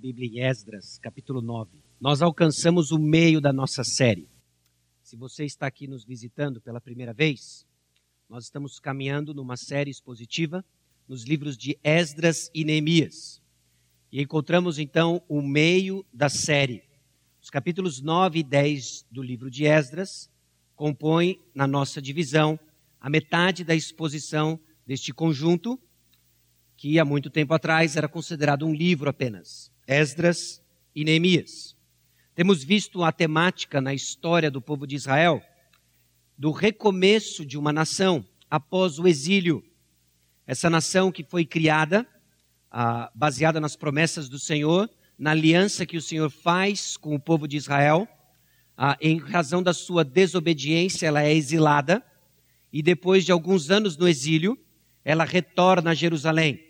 Bíblia em Esdras, capítulo 9. Nós alcançamos o meio da nossa série. Se você está aqui nos visitando pela primeira vez, nós estamos caminhando numa série expositiva nos livros de Esdras e Neemias. E encontramos então o meio da série. Os capítulos 9 e 10 do livro de Esdras compõem, na nossa divisão, a metade da exposição deste conjunto, que há muito tempo atrás era considerado um livro apenas. Esdras e Neemias. Temos visto a temática na história do povo de Israel do recomeço de uma nação após o exílio. Essa nação que foi criada, ah, baseada nas promessas do Senhor, na aliança que o Senhor faz com o povo de Israel, ah, em razão da sua desobediência, ela é exilada e depois de alguns anos no exílio, ela retorna a Jerusalém.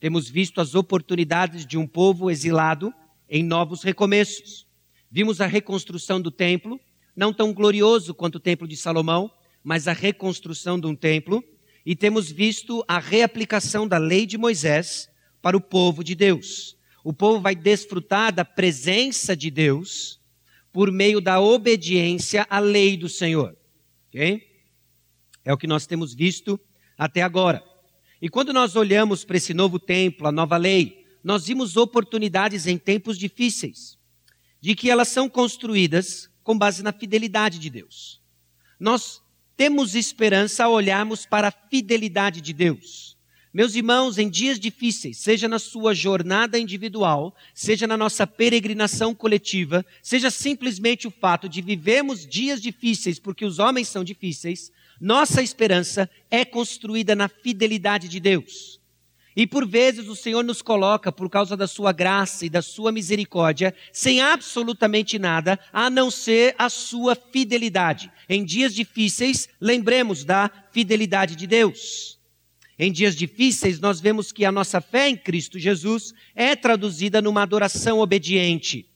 Temos visto as oportunidades de um povo exilado em novos recomeços. Vimos a reconstrução do templo, não tão glorioso quanto o templo de Salomão, mas a reconstrução de um templo. E temos visto a reaplicação da lei de Moisés para o povo de Deus. O povo vai desfrutar da presença de Deus por meio da obediência à lei do Senhor. Okay? É o que nós temos visto até agora. E quando nós olhamos para esse novo templo, a nova lei, nós vimos oportunidades em tempos difíceis, de que elas são construídas com base na fidelidade de Deus. Nós temos esperança ao olharmos para a fidelidade de Deus. Meus irmãos, em dias difíceis, seja na sua jornada individual, seja na nossa peregrinação coletiva, seja simplesmente o fato de vivemos dias difíceis porque os homens são difíceis, nossa esperança é construída na fidelidade de Deus. E por vezes o Senhor nos coloca, por causa da sua graça e da sua misericórdia, sem absolutamente nada, a não ser a sua fidelidade. Em dias difíceis, lembremos da fidelidade de Deus. Em dias difíceis, nós vemos que a nossa fé em Cristo Jesus é traduzida numa adoração obediente.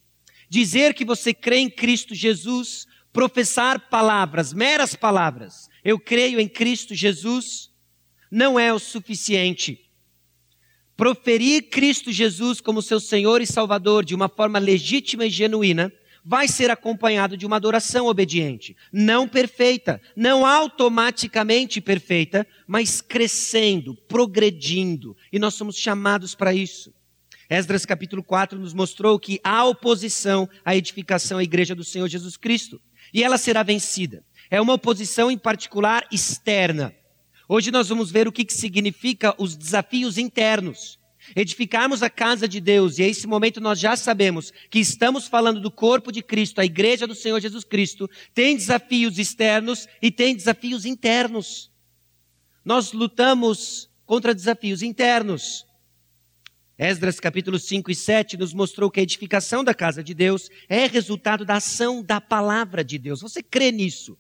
Dizer que você crê em Cristo Jesus, professar palavras, meras palavras, eu creio em Cristo Jesus, não é o suficiente. Proferir Cristo Jesus como seu Senhor e Salvador de uma forma legítima e genuína vai ser acompanhado de uma adoração obediente, não perfeita, não automaticamente perfeita, mas crescendo, progredindo, e nós somos chamados para isso. Esdras capítulo 4 nos mostrou que há oposição à edificação à igreja do Senhor Jesus Cristo, e ela será vencida é uma oposição em particular externa. Hoje nós vamos ver o que, que significa os desafios internos. Edificarmos a casa de Deus, e a esse momento nós já sabemos que estamos falando do corpo de Cristo, a igreja do Senhor Jesus Cristo, tem desafios externos e tem desafios internos. Nós lutamos contra desafios internos. Esdras capítulo 5 e 7 nos mostrou que a edificação da casa de Deus é resultado da ação da palavra de Deus. Você crê nisso?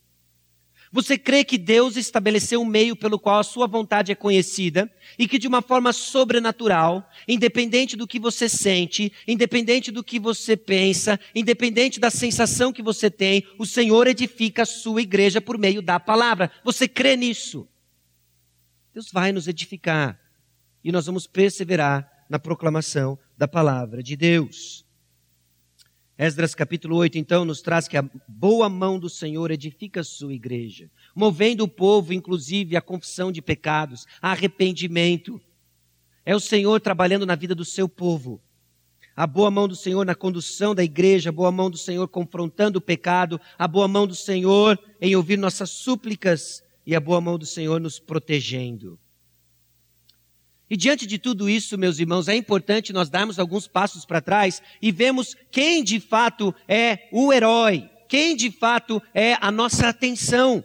Você crê que Deus estabeleceu um meio pelo qual a sua vontade é conhecida e que de uma forma sobrenatural, independente do que você sente, independente do que você pensa, independente da sensação que você tem, o Senhor edifica a sua igreja por meio da palavra. Você crê nisso? Deus vai nos edificar e nós vamos perseverar na proclamação da palavra de Deus. Esdras capítulo 8, então, nos traz que a boa mão do Senhor edifica a sua igreja, movendo o povo, inclusive, à confissão de pecados, a arrependimento. É o Senhor trabalhando na vida do seu povo. A boa mão do Senhor na condução da igreja, a boa mão do Senhor confrontando o pecado, a boa mão do Senhor em ouvir nossas súplicas e a boa mão do Senhor nos protegendo. E diante de tudo isso, meus irmãos, é importante nós darmos alguns passos para trás e vemos quem de fato é o herói, quem de fato é a nossa atenção.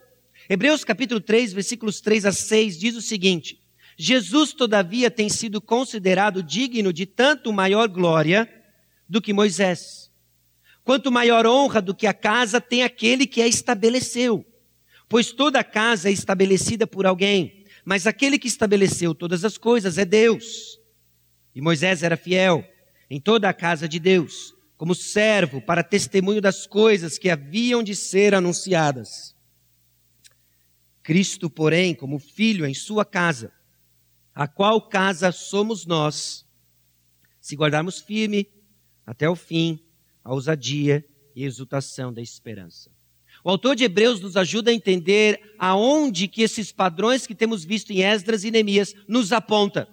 Hebreus capítulo 3, versículos 3 a 6 diz o seguinte: Jesus, todavia, tem sido considerado digno de tanto maior glória do que Moisés. Quanto maior honra do que a casa tem aquele que a estabeleceu. Pois toda casa é estabelecida por alguém mas aquele que estabeleceu todas as coisas é Deus. E Moisés era fiel em toda a casa de Deus, como servo para testemunho das coisas que haviam de ser anunciadas. Cristo, porém, como filho em sua casa, a qual casa somos nós, se guardarmos firme até o fim, a ousadia e exultação da esperança. O autor de Hebreus nos ajuda a entender aonde que esses padrões que temos visto em Esdras e Neemias nos aponta.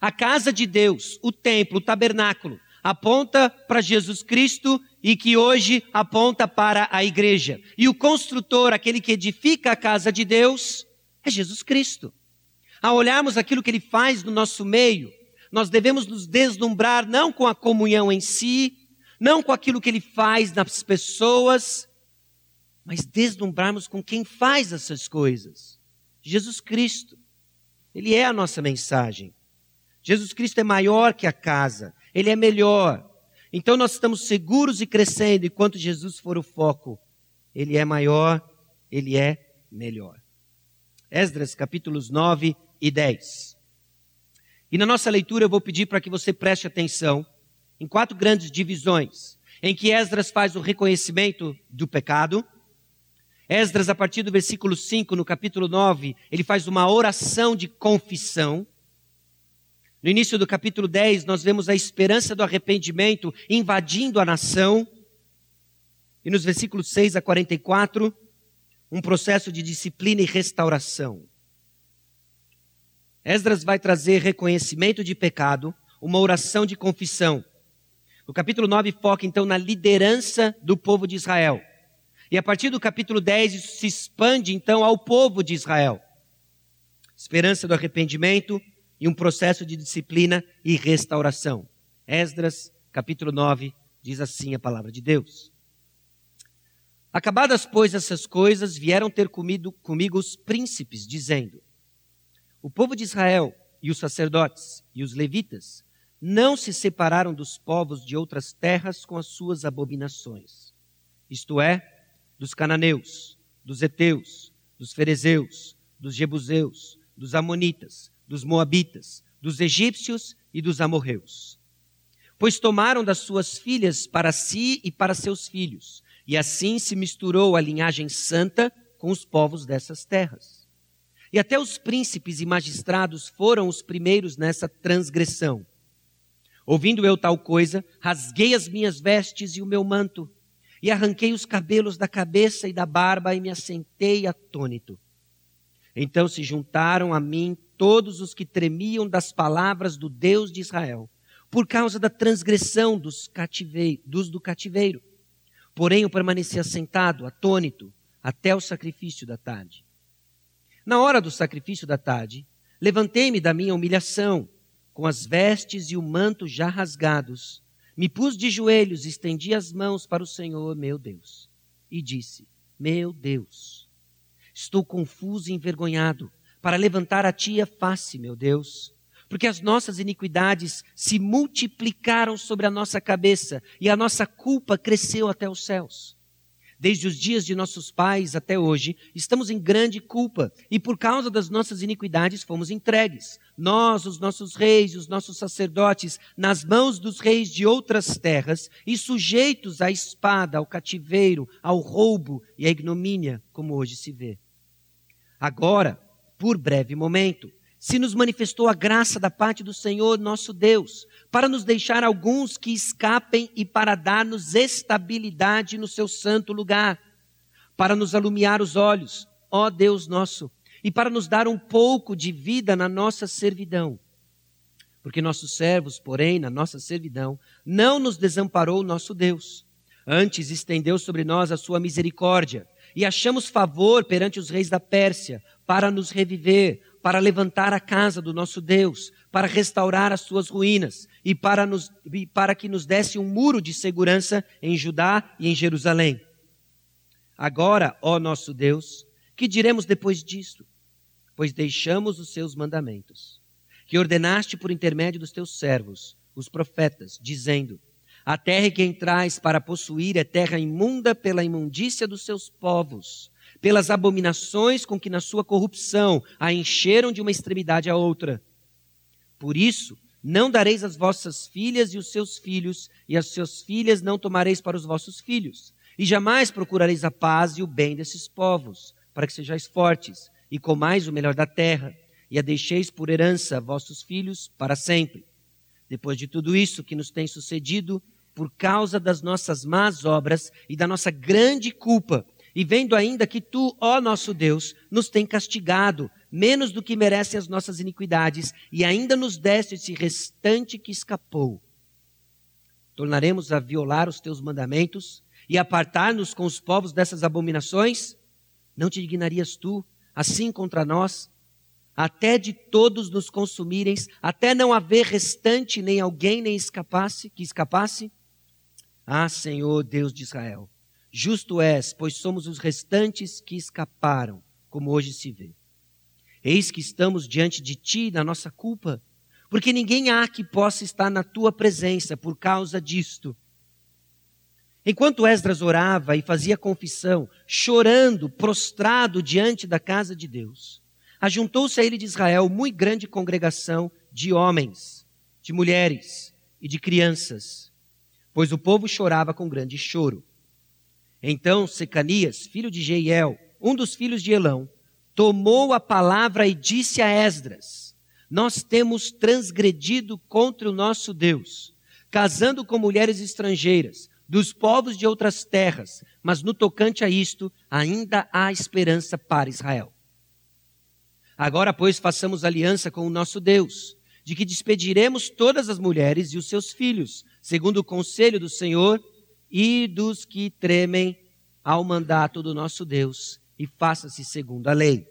A casa de Deus, o templo, o tabernáculo, aponta para Jesus Cristo e que hoje aponta para a igreja. E o construtor, aquele que edifica a casa de Deus, é Jesus Cristo. Ao olharmos aquilo que ele faz no nosso meio, nós devemos nos deslumbrar não com a comunhão em si, não com aquilo que ele faz nas pessoas, mas deslumbrarmos com quem faz essas coisas. Jesus Cristo. Ele é a nossa mensagem. Jesus Cristo é maior que a casa, ele é melhor. Então nós estamos seguros e crescendo enquanto Jesus for o foco. Ele é maior, ele é melhor. Esdras capítulos 9 e 10. E na nossa leitura eu vou pedir para que você preste atenção em quatro grandes divisões, em que Esdras faz o reconhecimento do pecado. Esdras, a partir do versículo 5, no capítulo 9, ele faz uma oração de confissão. No início do capítulo 10, nós vemos a esperança do arrependimento invadindo a nação. E nos versículos 6 a 44, um processo de disciplina e restauração. Esdras vai trazer reconhecimento de pecado, uma oração de confissão. O capítulo 9 foca então na liderança do povo de Israel. E a partir do capítulo 10 isso se expande então ao povo de Israel. Esperança do arrependimento e um processo de disciplina e restauração. Esdras, capítulo 9, diz assim a palavra de Deus. Acabadas, pois, essas coisas, vieram ter comido, comigo os príncipes, dizendo: O povo de Israel e os sacerdotes e os levitas não se separaram dos povos de outras terras com as suas abominações, isto é, dos cananeus, dos heteus, dos ferezeus, dos jebuseus, dos amonitas, dos moabitas, dos egípcios e dos amorreus. Pois tomaram das suas filhas para si e para seus filhos, e assim se misturou a linhagem santa com os povos dessas terras. E até os príncipes e magistrados foram os primeiros nessa transgressão. Ouvindo eu tal coisa, rasguei as minhas vestes e o meu manto, e arranquei os cabelos da cabeça e da barba e me assentei atônito. Então se juntaram a mim todos os que tremiam das palavras do Deus de Israel, por causa da transgressão dos, dos do cativeiro Porém, eu permanecia sentado, atônito, até o sacrifício da tarde. Na hora do sacrifício da tarde, levantei-me da minha humilhação, com as vestes e o manto já rasgados, me pus de joelhos, estendi as mãos para o Senhor, meu Deus, e disse: Meu Deus, estou confuso e envergonhado para levantar a ti a face, meu Deus porque as nossas iniquidades se multiplicaram sobre a nossa cabeça e a nossa culpa cresceu até os céus. Desde os dias de nossos pais até hoje, estamos em grande culpa e por causa das nossas iniquidades fomos entregues. Nós, os nossos reis, os nossos sacerdotes, nas mãos dos reis de outras terras e sujeitos à espada, ao cativeiro, ao roubo e à ignomínia, como hoje se vê. Agora, por breve momento, se nos manifestou a graça da parte do Senhor nosso Deus, para nos deixar alguns que escapem e para dar-nos estabilidade no seu santo lugar, para nos alumiar os olhos, ó Deus nosso, e para nos dar um pouco de vida na nossa servidão. Porque nossos servos, porém, na nossa servidão, não nos desamparou nosso Deus. Antes estendeu sobre nós a sua misericórdia, e achamos favor perante os reis da Pérsia, para nos reviver, para levantar a casa do nosso Deus, para restaurar as suas ruínas e para, nos, e para que nos desse um muro de segurança em Judá e em Jerusalém. Agora, ó nosso Deus, que diremos depois disto? Pois deixamos os seus mandamentos, que ordenaste por intermédio dos teus servos, os profetas, dizendo: A terra que entrais para possuir é terra imunda pela imundícia dos seus povos pelas abominações com que na sua corrupção a encheram de uma extremidade à outra. Por isso, não dareis as vossas filhas e os seus filhos, e as suas filhas não tomareis para os vossos filhos. E jamais procurareis a paz e o bem desses povos, para que sejais fortes, e comais o melhor da terra, e a deixeis por herança a vossos filhos para sempre. Depois de tudo isso que nos tem sucedido, por causa das nossas más obras e da nossa grande culpa, e vendo ainda que tu, ó nosso Deus, nos tem castigado, menos do que merecem as nossas iniquidades, e ainda nos deste esse restante que escapou. Tornaremos a violar os teus mandamentos e apartar-nos com os povos dessas abominações? Não te dignarias tu, assim contra nós, até de todos nos consumirem, até não haver restante nem alguém nem escapasse, que escapasse? Ah, Senhor Deus de Israel, justo és, pois somos os restantes que escaparam, como hoje se vê. Eis que estamos diante de ti na nossa culpa, porque ninguém há que possa estar na tua presença por causa disto. Enquanto Esdras orava e fazia confissão, chorando, prostrado diante da casa de Deus, ajuntou-se a ele de Israel muito grande congregação de homens, de mulheres e de crianças, pois o povo chorava com grande choro. Então Secanias, filho de Jeiel, um dos filhos de Elão, tomou a palavra e disse a Esdras: Nós temos transgredido contra o nosso Deus, casando com mulheres estrangeiras, dos povos de outras terras, mas no tocante a isto, ainda há esperança para Israel. Agora, pois, façamos aliança com o nosso Deus, de que despediremos todas as mulheres e os seus filhos, segundo o conselho do Senhor e dos que tremem ao mandato do nosso Deus, e faça-se segundo a lei.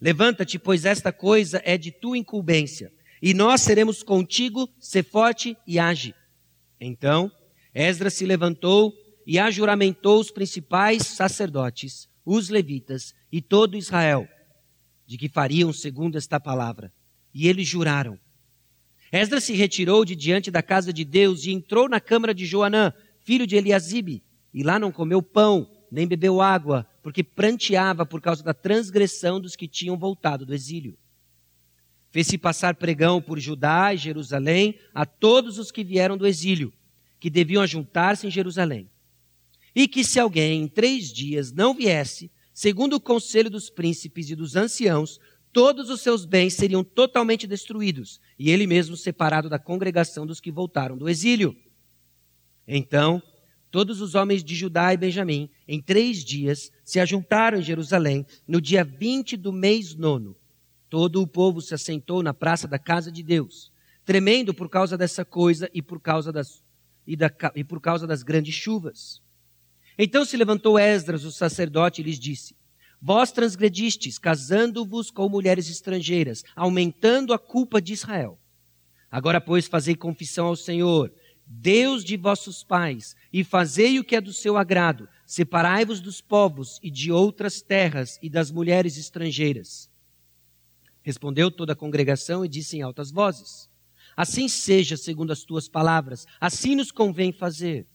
Levanta-te, pois esta coisa é de tua incumbência, e nós seremos contigo, ser forte e age. Então, Esdras se levantou e ajuramentou os principais sacerdotes, os levitas e todo Israel de que fariam segundo esta palavra. E eles juraram. Esdras se retirou de diante da casa de Deus e entrou na câmara de Joanã, filho de Eliasibe, e lá não comeu pão, nem bebeu água, porque pranteava por causa da transgressão dos que tinham voltado do exílio. Fez-se passar pregão por Judá e Jerusalém a todos os que vieram do exílio, que deviam ajuntar-se em Jerusalém. E que se alguém em três dias não viesse, segundo o conselho dos príncipes e dos anciãos, todos os seus bens seriam totalmente destruídos, e ele mesmo separado da congregação dos que voltaram do exílio. Então, todos os homens de Judá e Benjamim, em três dias, se ajuntaram em Jerusalém, no dia 20 do mês nono. Todo o povo se assentou na praça da casa de Deus, tremendo por causa dessa coisa e por causa das, e da, e por causa das grandes chuvas. Então se levantou Esdras, o sacerdote, e lhes disse: Vós transgredistes, casando-vos com mulheres estrangeiras, aumentando a culpa de Israel. Agora, pois, fazei confissão ao Senhor, Deus de vossos pais, e fazei o que é do seu agrado. Separai-vos dos povos e de outras terras e das mulheres estrangeiras. Respondeu toda a congregação e disse em altas vozes: Assim seja, segundo as tuas palavras, assim nos convém fazer.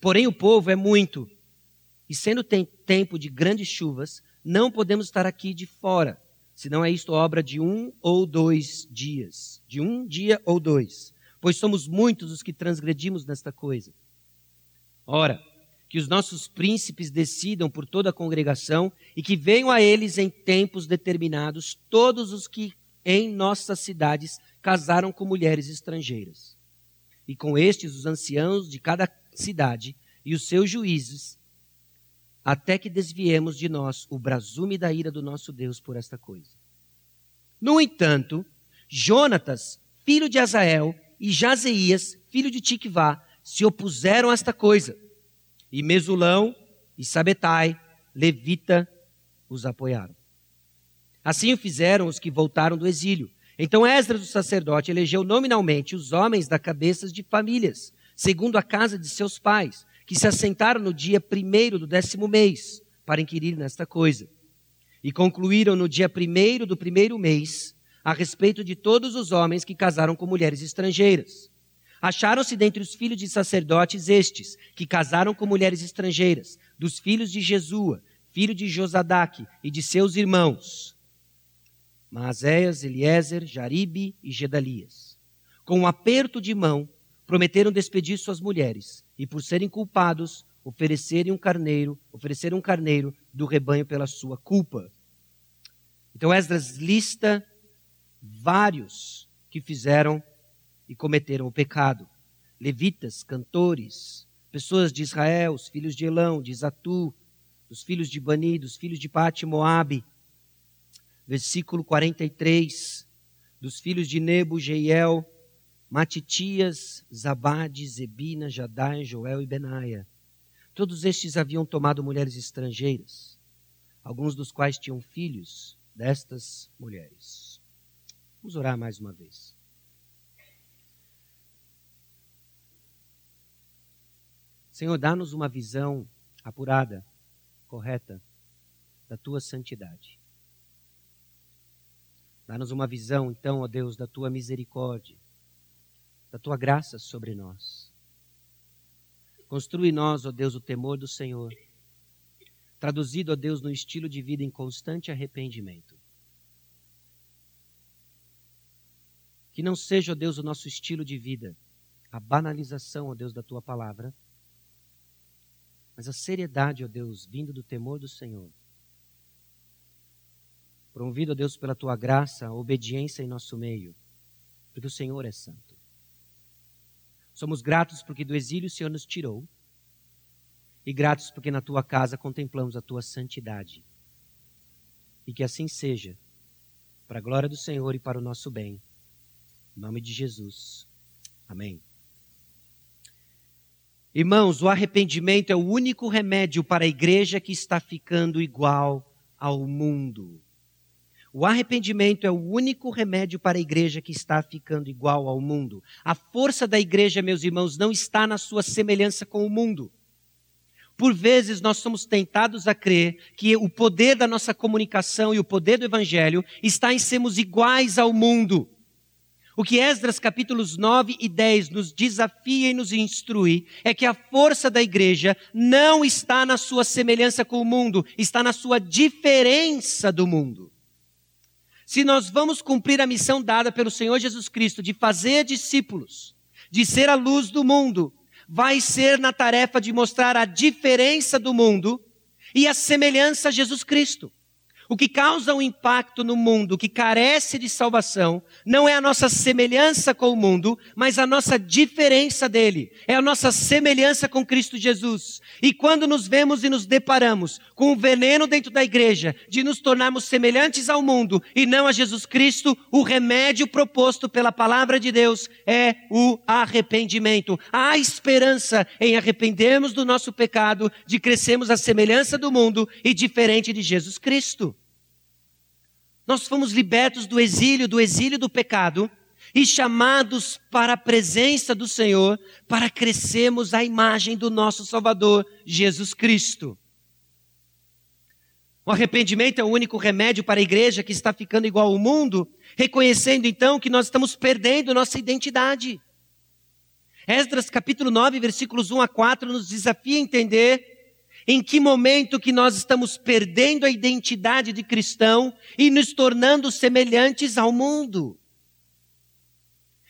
Porém, o povo é muito e sendo tem tempo de grandes chuvas, não podemos estar aqui de fora, senão é isto obra de um ou dois dias, de um dia ou dois, pois somos muitos os que transgredimos nesta coisa. Ora, que os nossos príncipes decidam por toda a congregação e que venham a eles em tempos determinados todos os que em nossas cidades casaram com mulheres estrangeiras. E com estes os anciãos de cada cidade e os seus juízes até que desviemos de nós o brasume da ira do nosso Deus por esta coisa. No entanto, Jonatas, filho de Azael, e Jazeias, filho de Tikvá, se opuseram a esta coisa. E Mesulão e Sabetai, levita, os apoiaram. Assim o fizeram os que voltaram do exílio. Então Esdras, o sacerdote, elegeu nominalmente os homens da cabeças de famílias, segundo a casa de seus pais, que se assentaram no dia primeiro do décimo mês para inquirir nesta coisa. E concluíram no dia primeiro do primeiro mês a respeito de todos os homens que casaram com mulheres estrangeiras. Acharam-se dentre os filhos de sacerdotes estes, que casaram com mulheres estrangeiras, dos filhos de Jesua, filho de Josadaque, e de seus irmãos, Maazéias, Eliezer, Jaribe e Gedalias. Com um aperto de mão, prometeram despedir suas mulheres e por serem culpados, oferecerem um carneiro, oferecer um carneiro do rebanho pela sua culpa. Então Esdras lista vários que fizeram e cometeram o pecado. levitas, cantores, pessoas de Israel, os filhos de Elão, de Zatu, dos filhos de Bani, dos filhos de Pati Moabe. Versículo 43, dos filhos de Nebo, Jeiel, Matitias, Zabade, Zebina, Jadai, Joel e Benaia. Todos estes haviam tomado mulheres estrangeiras, alguns dos quais tinham filhos destas mulheres. Vamos orar mais uma vez. Senhor, dá-nos uma visão apurada, correta, da tua santidade. Dá-nos uma visão, então, ó Deus, da tua misericórdia, da tua graça sobre nós. Construi nós, ó Deus, o temor do Senhor, traduzido, ó Deus, no estilo de vida em constante arrependimento. Que não seja, ó Deus, o nosso estilo de vida a banalização, ó Deus, da tua palavra mas a seriedade, ó Deus, vindo do temor do Senhor. Promovido, ó Deus, pela tua graça, a obediência em nosso meio, porque o Senhor é santo. Somos gratos porque do exílio o Senhor nos tirou, e gratos porque na tua casa contemplamos a tua santidade. E que assim seja, para a glória do Senhor e para o nosso bem. Em nome de Jesus. Amém. Irmãos, o arrependimento é o único remédio para a igreja que está ficando igual ao mundo. O arrependimento é o único remédio para a igreja que está ficando igual ao mundo. A força da igreja, meus irmãos, não está na sua semelhança com o mundo. Por vezes nós somos tentados a crer que o poder da nossa comunicação e o poder do evangelho está em sermos iguais ao mundo. O que Esdras capítulos 9 e 10 nos desafia e nos instrui é que a força da igreja não está na sua semelhança com o mundo, está na sua diferença do mundo. Se nós vamos cumprir a missão dada pelo Senhor Jesus Cristo de fazer discípulos, de ser a luz do mundo, vai ser na tarefa de mostrar a diferença do mundo e a semelhança a Jesus Cristo. O que causa um impacto no mundo que carece de salvação não é a nossa semelhança com o mundo, mas a nossa diferença dele. É a nossa semelhança com Cristo Jesus. E quando nos vemos e nos deparamos com o veneno dentro da igreja de nos tornarmos semelhantes ao mundo e não a Jesus Cristo, o remédio proposto pela palavra de Deus é o arrependimento. Há esperança em arrependermos do nosso pecado, de crescermos à semelhança do mundo e diferente de Jesus Cristo. Nós fomos libertos do exílio, do exílio do pecado e chamados para a presença do Senhor para crescermos à imagem do nosso Salvador, Jesus Cristo. O arrependimento é o único remédio para a igreja que está ficando igual ao mundo, reconhecendo então que nós estamos perdendo nossa identidade. Esdras capítulo 9, versículos 1 a 4 nos desafia a entender em que momento que nós estamos perdendo a identidade de cristão e nos tornando semelhantes ao mundo?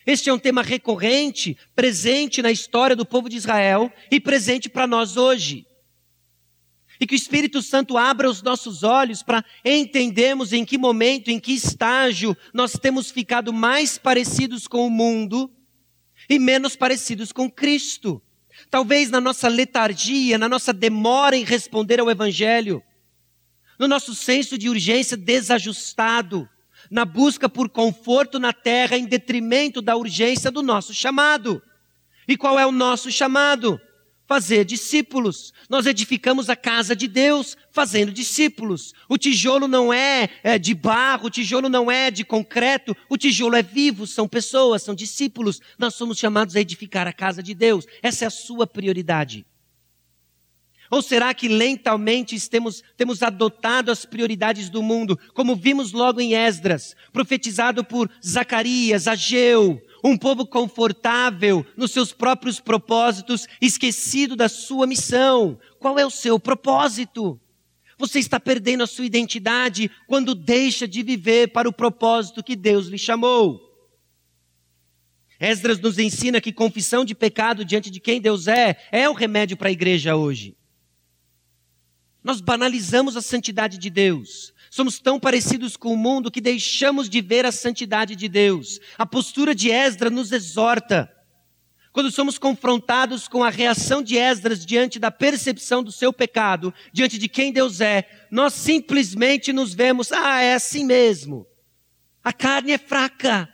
Este é um tema recorrente, presente na história do povo de Israel e presente para nós hoje. E que o Espírito Santo abra os nossos olhos para entendermos em que momento, em que estágio nós temos ficado mais parecidos com o mundo e menos parecidos com Cristo. Talvez na nossa letargia, na nossa demora em responder ao Evangelho, no nosso senso de urgência desajustado, na busca por conforto na terra em detrimento da urgência do nosso chamado. E qual é o nosso chamado? Fazer discípulos. Nós edificamos a casa de Deus fazendo discípulos. O tijolo não é, é, de barro, o tijolo não é de concreto, o tijolo é vivo, são pessoas, são discípulos. Nós somos chamados a edificar a casa de Deus. Essa é a sua prioridade. Ou será que lentamente temos, temos adotado as prioridades do mundo, como vimos logo em Esdras, profetizado por Zacarias, Ageu, um povo confortável nos seus próprios propósitos, esquecido da sua missão. Qual é o seu propósito? Você está perdendo a sua identidade quando deixa de viver para o propósito que Deus lhe chamou. Esdras nos ensina que confissão de pecado diante de quem Deus é, é o remédio para a igreja hoje. Nós banalizamos a santidade de Deus. Somos tão parecidos com o mundo que deixamos de ver a santidade de Deus. A postura de Esdra nos exorta. quando somos confrontados com a reação de Esdras diante da percepção do seu pecado, diante de quem Deus é, nós simplesmente nos vemos, ah, é assim mesmo. A carne é fraca.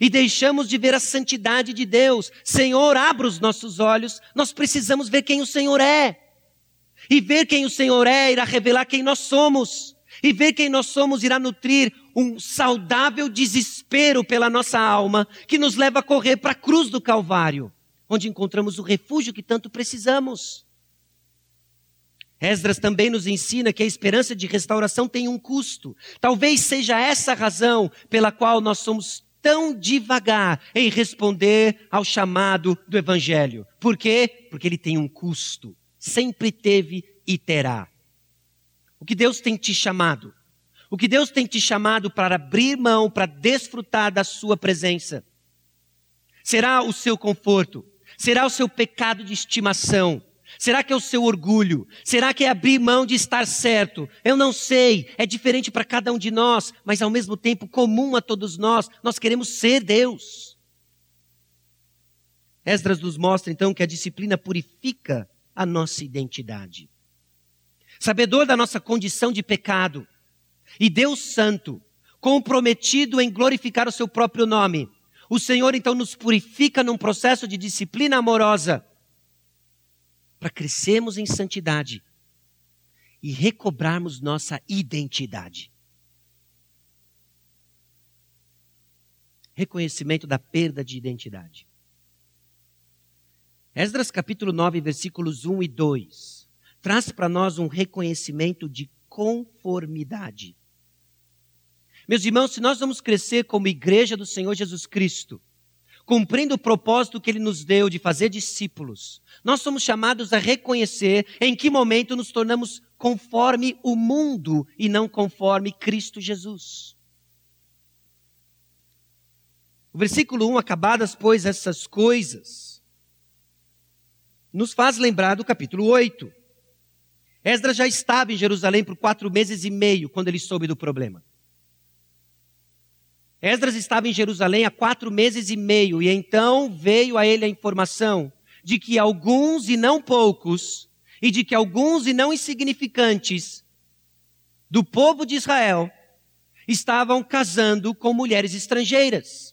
E deixamos de ver a santidade de Deus. Senhor, abra os nossos olhos. Nós precisamos ver quem o Senhor é. E ver quem o Senhor é irá revelar quem nós somos. E ver quem nós somos irá nutrir um saudável desespero pela nossa alma, que nos leva a correr para a cruz do Calvário, onde encontramos o refúgio que tanto precisamos. Esdras também nos ensina que a esperança de restauração tem um custo. Talvez seja essa a razão pela qual nós somos tão devagar em responder ao chamado do Evangelho. Por quê? Porque ele tem um custo. Sempre teve e terá. O que Deus tem te chamado o que Deus tem te chamado para abrir mão, para desfrutar da sua presença. Será o seu conforto? Será o seu pecado de estimação? Será que é o seu orgulho? Será que é abrir mão de estar certo? Eu não sei, é diferente para cada um de nós, mas ao mesmo tempo comum a todos nós. Nós queremos ser Deus. Esdras nos mostra então que a disciplina purifica a nossa identidade. Sabedor da nossa condição de pecado, e Deus Santo, comprometido em glorificar o seu próprio nome, o Senhor então nos purifica num processo de disciplina amorosa para crescermos em santidade e recobrarmos nossa identidade. Reconhecimento da perda de identidade. Esdras capítulo 9, versículos 1 e 2, traz para nós um reconhecimento de conformidade. Meus irmãos, se nós vamos crescer como igreja do Senhor Jesus Cristo, cumprindo o propósito que Ele nos deu de fazer discípulos, nós somos chamados a reconhecer em que momento nos tornamos conforme o mundo e não conforme Cristo Jesus. O versículo 1, acabadas, pois, essas coisas, nos faz lembrar do capítulo 8. Esdras já estava em Jerusalém por quatro meses e meio quando ele soube do problema. Esdras estava em Jerusalém há quatro meses e meio, e então veio a ele a informação de que alguns e não poucos, e de que alguns e não insignificantes do povo de Israel estavam casando com mulheres estrangeiras.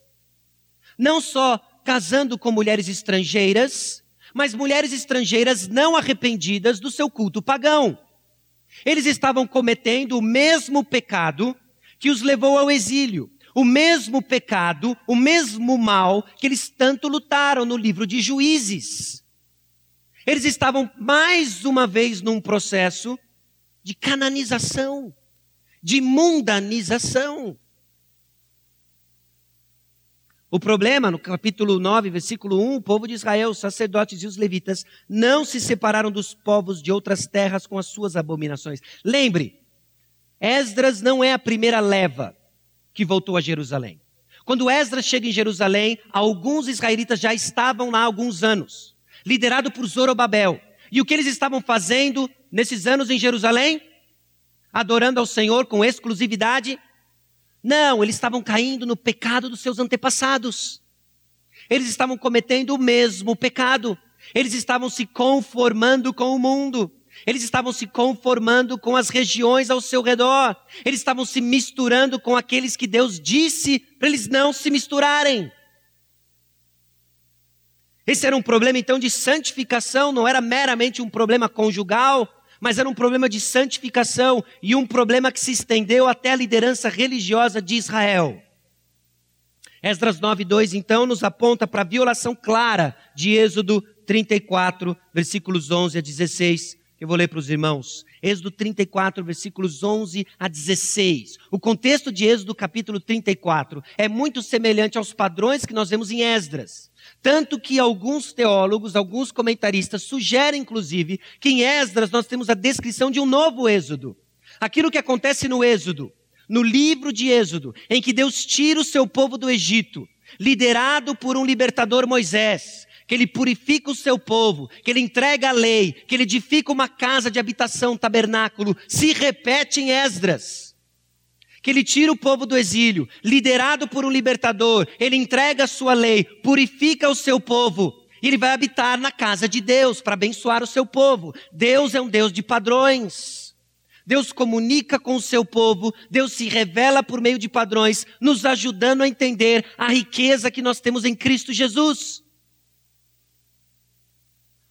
Não só casando com mulheres estrangeiras, mas mulheres estrangeiras não arrependidas do seu culto pagão. Eles estavam cometendo o mesmo pecado que os levou ao exílio o mesmo pecado, o mesmo mal que eles tanto lutaram no livro de Juízes. Eles estavam mais uma vez num processo de cananização, de mundanização. O problema, no capítulo 9, versículo 1, o povo de Israel, os sacerdotes e os levitas, não se separaram dos povos de outras terras com as suas abominações. Lembre, Esdras não é a primeira leva que voltou a Jerusalém. Quando Esdras chega em Jerusalém, alguns israelitas já estavam lá há alguns anos, liderado por Zorobabel. E o que eles estavam fazendo nesses anos em Jerusalém? Adorando ao Senhor com exclusividade? Não, eles estavam caindo no pecado dos seus antepassados. Eles estavam cometendo o mesmo pecado. Eles estavam se conformando com o mundo. Eles estavam se conformando com as regiões ao seu redor. Eles estavam se misturando com aqueles que Deus disse para eles não se misturarem. Esse era um problema então de santificação, não era meramente um problema conjugal, mas era um problema de santificação e um problema que se estendeu até a liderança religiosa de Israel. Esdras 9:2 então nos aponta para a violação clara de Êxodo 34, versículos 11 a 16, eu vou ler para os irmãos. Êxodo 34, versículos 11 a 16. O contexto de Êxodo capítulo 34 é muito semelhante aos padrões que nós vemos em Esdras. Tanto que alguns teólogos, alguns comentaristas sugerem, inclusive, que em Esdras nós temos a descrição de um novo Êxodo. Aquilo que acontece no Êxodo, no livro de Êxodo, em que Deus tira o seu povo do Egito, liderado por um libertador Moisés, que ele purifica o seu povo, que ele entrega a lei, que ele edifica uma casa de habitação, tabernáculo, se repete em Esdras. Que ele tira o povo do exílio, liderado por um libertador, ele entrega a sua lei, purifica o seu povo, e ele vai habitar na casa de Deus para abençoar o seu povo. Deus é um Deus de padrões. Deus comunica com o seu povo, Deus se revela por meio de padrões, nos ajudando a entender a riqueza que nós temos em Cristo Jesus.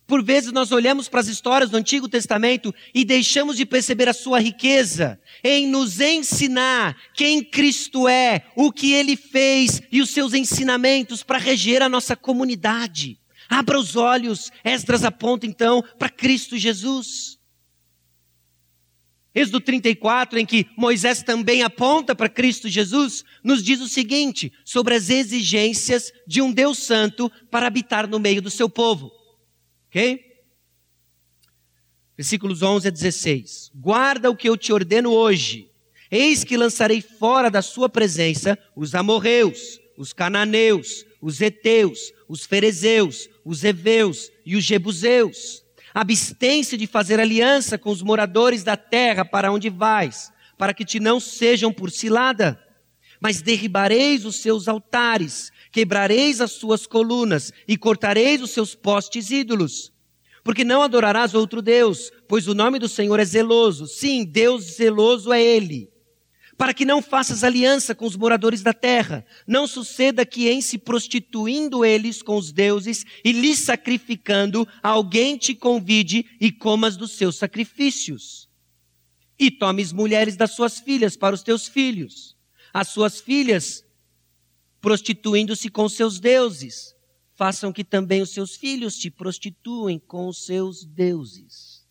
Por vezes nós olhamos para as histórias do Antigo Testamento e deixamos de perceber a sua riqueza em nos ensinar quem Cristo é, o que ele fez e os seus ensinamentos para reger a nossa comunidade. Abra os olhos, Esdras aponta então para Cristo Jesus. Êxodo 34, em que Moisés também aponta para Cristo Jesus, nos diz o seguinte sobre as exigências de um Deus Santo para habitar no meio do seu povo. Ok? Versículos 11 a 16. Guarda o que eu te ordeno hoje. Eis que lançarei fora da sua presença os amorreus, os cananeus, os heteus, os ferezeus, os heveus e os jebuseus. Abstém-se de fazer aliança com os moradores da terra para onde vais, para que te não sejam por cilada. Mas derribareis os seus altares, quebrareis as suas colunas e cortareis os seus postes ídolos. Porque não adorarás outro Deus, pois o nome do Senhor é zeloso. Sim, Deus zeloso é Ele. Para que não faças aliança com os moradores da terra, não suceda que em se prostituindo eles com os deuses e lhes sacrificando, alguém te convide e comas dos seus sacrifícios. E tomes mulheres das suas filhas para os teus filhos. As suas filhas prostituindo-se com seus deuses, façam que também os seus filhos te prostituem com os seus deuses.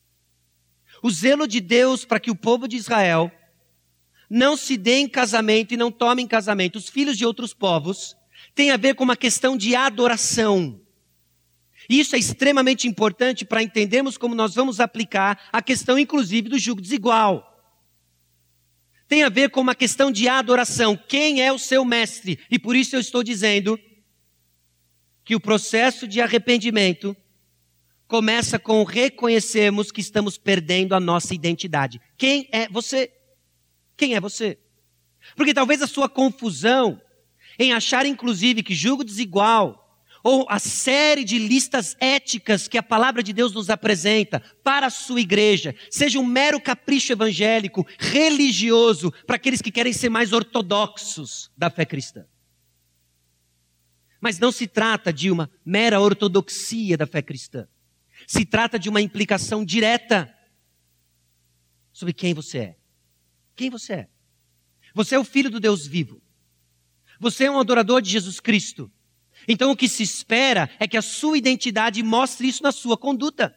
O zelo de Deus para que o povo de Israel não se dê em casamento e não tome em casamento os filhos de outros povos tem a ver com uma questão de adoração. Isso é extremamente importante para entendermos como nós vamos aplicar a questão, inclusive, do jugo desigual tem a ver com uma questão de adoração. Quem é o seu mestre? E por isso eu estou dizendo que o processo de arrependimento começa com reconhecermos que estamos perdendo a nossa identidade. Quem é você? Quem é você? Porque talvez a sua confusão em achar, inclusive, que julgo desigual ou a série de listas éticas que a palavra de Deus nos apresenta para a sua igreja, seja um mero capricho evangélico, religioso, para aqueles que querem ser mais ortodoxos da fé cristã. Mas não se trata de uma mera ortodoxia da fé cristã. Se trata de uma implicação direta sobre quem você é. Quem você é? Você é o filho do Deus vivo. Você é um adorador de Jesus Cristo. Então o que se espera é que a sua identidade mostre isso na sua conduta.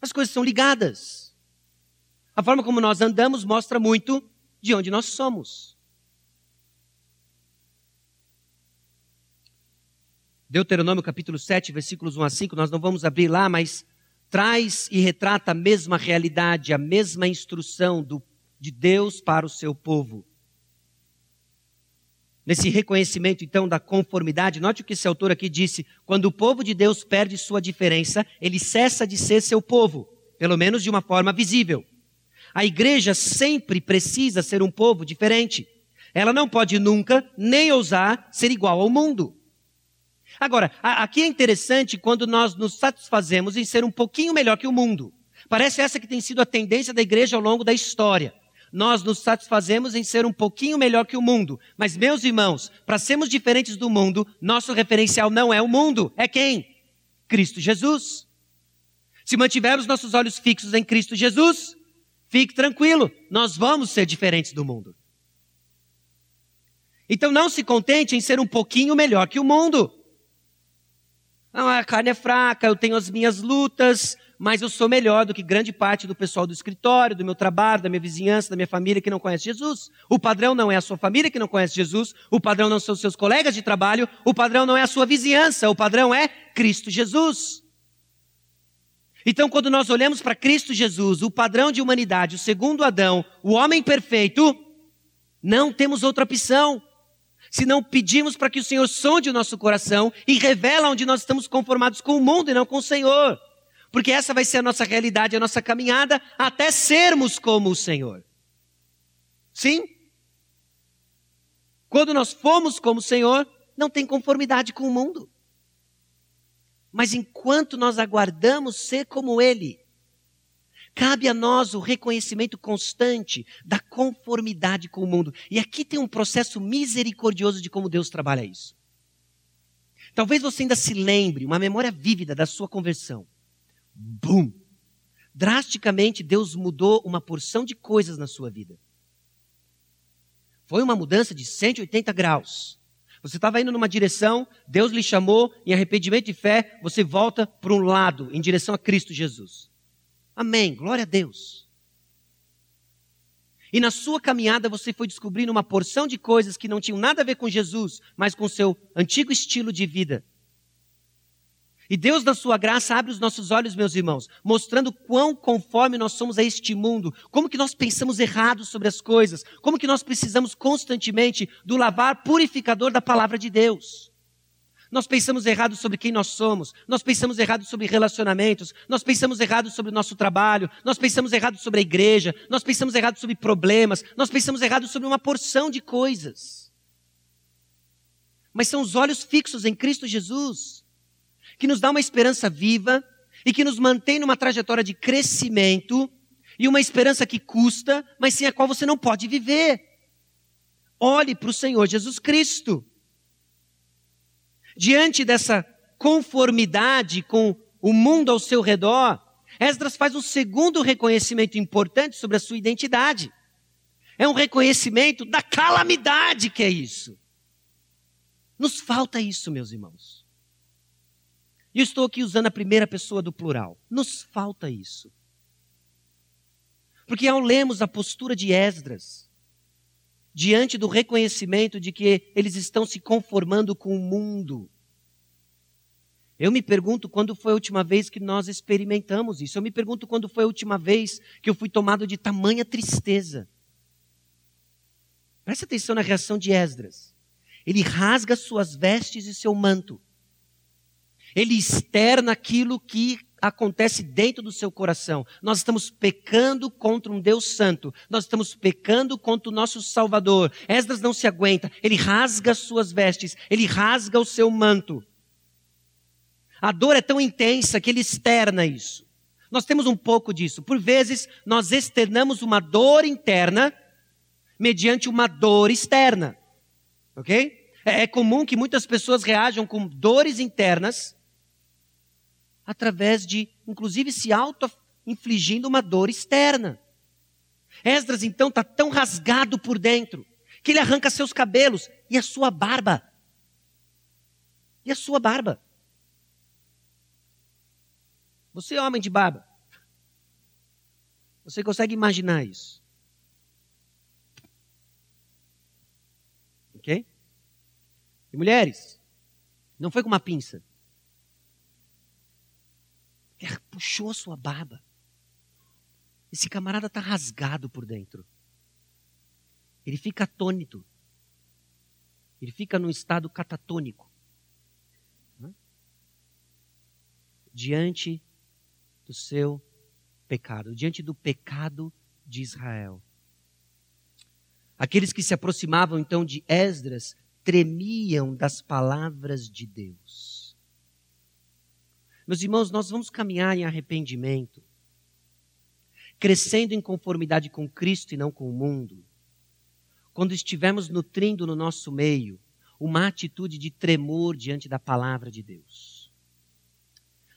As coisas são ligadas. A forma como nós andamos mostra muito de onde nós somos. Deuteronômio capítulo 7, versículos 1 a 5, nós não vamos abrir lá, mas traz e retrata a mesma realidade, a mesma instrução do, de Deus para o seu povo. Nesse reconhecimento, então, da conformidade, note o que esse autor aqui disse: quando o povo de Deus perde sua diferença, ele cessa de ser seu povo, pelo menos de uma forma visível. A igreja sempre precisa ser um povo diferente. Ela não pode nunca, nem ousar, ser igual ao mundo. Agora, aqui é interessante quando nós nos satisfazemos em ser um pouquinho melhor que o mundo. Parece essa que tem sido a tendência da igreja ao longo da história nós nos satisfazemos em ser um pouquinho melhor que o mundo. Mas, meus irmãos, para sermos diferentes do mundo, nosso referencial não é o mundo, é quem? Cristo Jesus. Se mantivermos nossos olhos fixos em Cristo Jesus, fique tranquilo, nós vamos ser diferentes do mundo. Então não se contente em ser um pouquinho melhor que o mundo. Ah, a carne é fraca, eu tenho as minhas lutas, mas eu sou melhor do que grande parte do pessoal do escritório, do meu trabalho, da minha vizinhança, da minha família que não conhece Jesus. O padrão não é a sua família que não conhece Jesus, o padrão não são os seus colegas de trabalho, o padrão não é a sua vizinhança, o padrão é Cristo Jesus. Então, quando nós olhamos para Cristo Jesus, o padrão de humanidade, o segundo Adão, o homem perfeito, não temos outra opção. Se não pedimos para que o Senhor sonde o nosso coração e revela onde nós estamos conformados com o mundo e não com o Senhor. Porque essa vai ser a nossa realidade, a nossa caminhada até sermos como o Senhor. Sim? Quando nós fomos como o Senhor, não tem conformidade com o mundo. Mas enquanto nós aguardamos ser como Ele, cabe a nós o reconhecimento constante da conformidade com o mundo. E aqui tem um processo misericordioso de como Deus trabalha isso. Talvez você ainda se lembre, uma memória vívida da sua conversão. Bum! Drasticamente, Deus mudou uma porção de coisas na sua vida. Foi uma mudança de 180 graus. Você estava indo numa direção, Deus lhe chamou, em arrependimento e fé, você volta para um lado, em direção a Cristo Jesus. Amém, glória a Deus. E na sua caminhada você foi descobrindo uma porção de coisas que não tinham nada a ver com Jesus, mas com seu antigo estilo de vida. E Deus, na sua graça, abre os nossos olhos, meus irmãos, mostrando quão conforme nós somos a este mundo, como que nós pensamos errado sobre as coisas, como que nós precisamos constantemente do lavar purificador da palavra de Deus. Nós pensamos errado sobre quem nós somos, nós pensamos errado sobre relacionamentos, nós pensamos errado sobre o nosso trabalho, nós pensamos errado sobre a igreja, nós pensamos errado sobre problemas, nós pensamos errado sobre uma porção de coisas. Mas são os olhos fixos em Cristo Jesus que nos dá uma esperança viva e que nos mantém numa trajetória de crescimento e uma esperança que custa, mas sem a qual você não pode viver. Olhe para o Senhor Jesus Cristo. Diante dessa conformidade com o mundo ao seu redor, Esdras faz um segundo reconhecimento importante sobre a sua identidade. É um reconhecimento da calamidade que é isso. Nos falta isso, meus irmãos. E estou aqui usando a primeira pessoa do plural. Nos falta isso. Porque ao lermos a postura de Esdras, diante do reconhecimento de que eles estão se conformando com o mundo, eu me pergunto quando foi a última vez que nós experimentamos isso. Eu me pergunto quando foi a última vez que eu fui tomado de tamanha tristeza. Presta atenção na reação de Esdras. Ele rasga suas vestes e seu manto ele externa aquilo que acontece dentro do seu coração. Nós estamos pecando contra um Deus santo. Nós estamos pecando contra o nosso Salvador. Esdras não se aguenta. Ele rasga as suas vestes. Ele rasga o seu manto. A dor é tão intensa que ele externa isso. Nós temos um pouco disso. Por vezes, nós externamos uma dor interna mediante uma dor externa. Ok? É, é comum que muitas pessoas reajam com dores internas através de, inclusive, se auto-infligindo uma dor externa. Esdras, então, está tão rasgado por dentro que ele arranca seus cabelos e a sua barba. E a sua barba. Você é homem de barba. Você consegue imaginar isso? Ok? E mulheres, não foi com uma pinça. Puxou a sua barba. Esse camarada está rasgado por dentro. Ele fica atônito. Ele fica num estado catatônico. Diante do seu pecado, diante do pecado de Israel. Aqueles que se aproximavam então de Esdras tremiam das palavras de Deus. Meus irmãos, nós vamos caminhar em arrependimento, crescendo em conformidade com Cristo e não com o mundo, quando estivermos nutrindo no nosso meio uma atitude de tremor diante da palavra de Deus.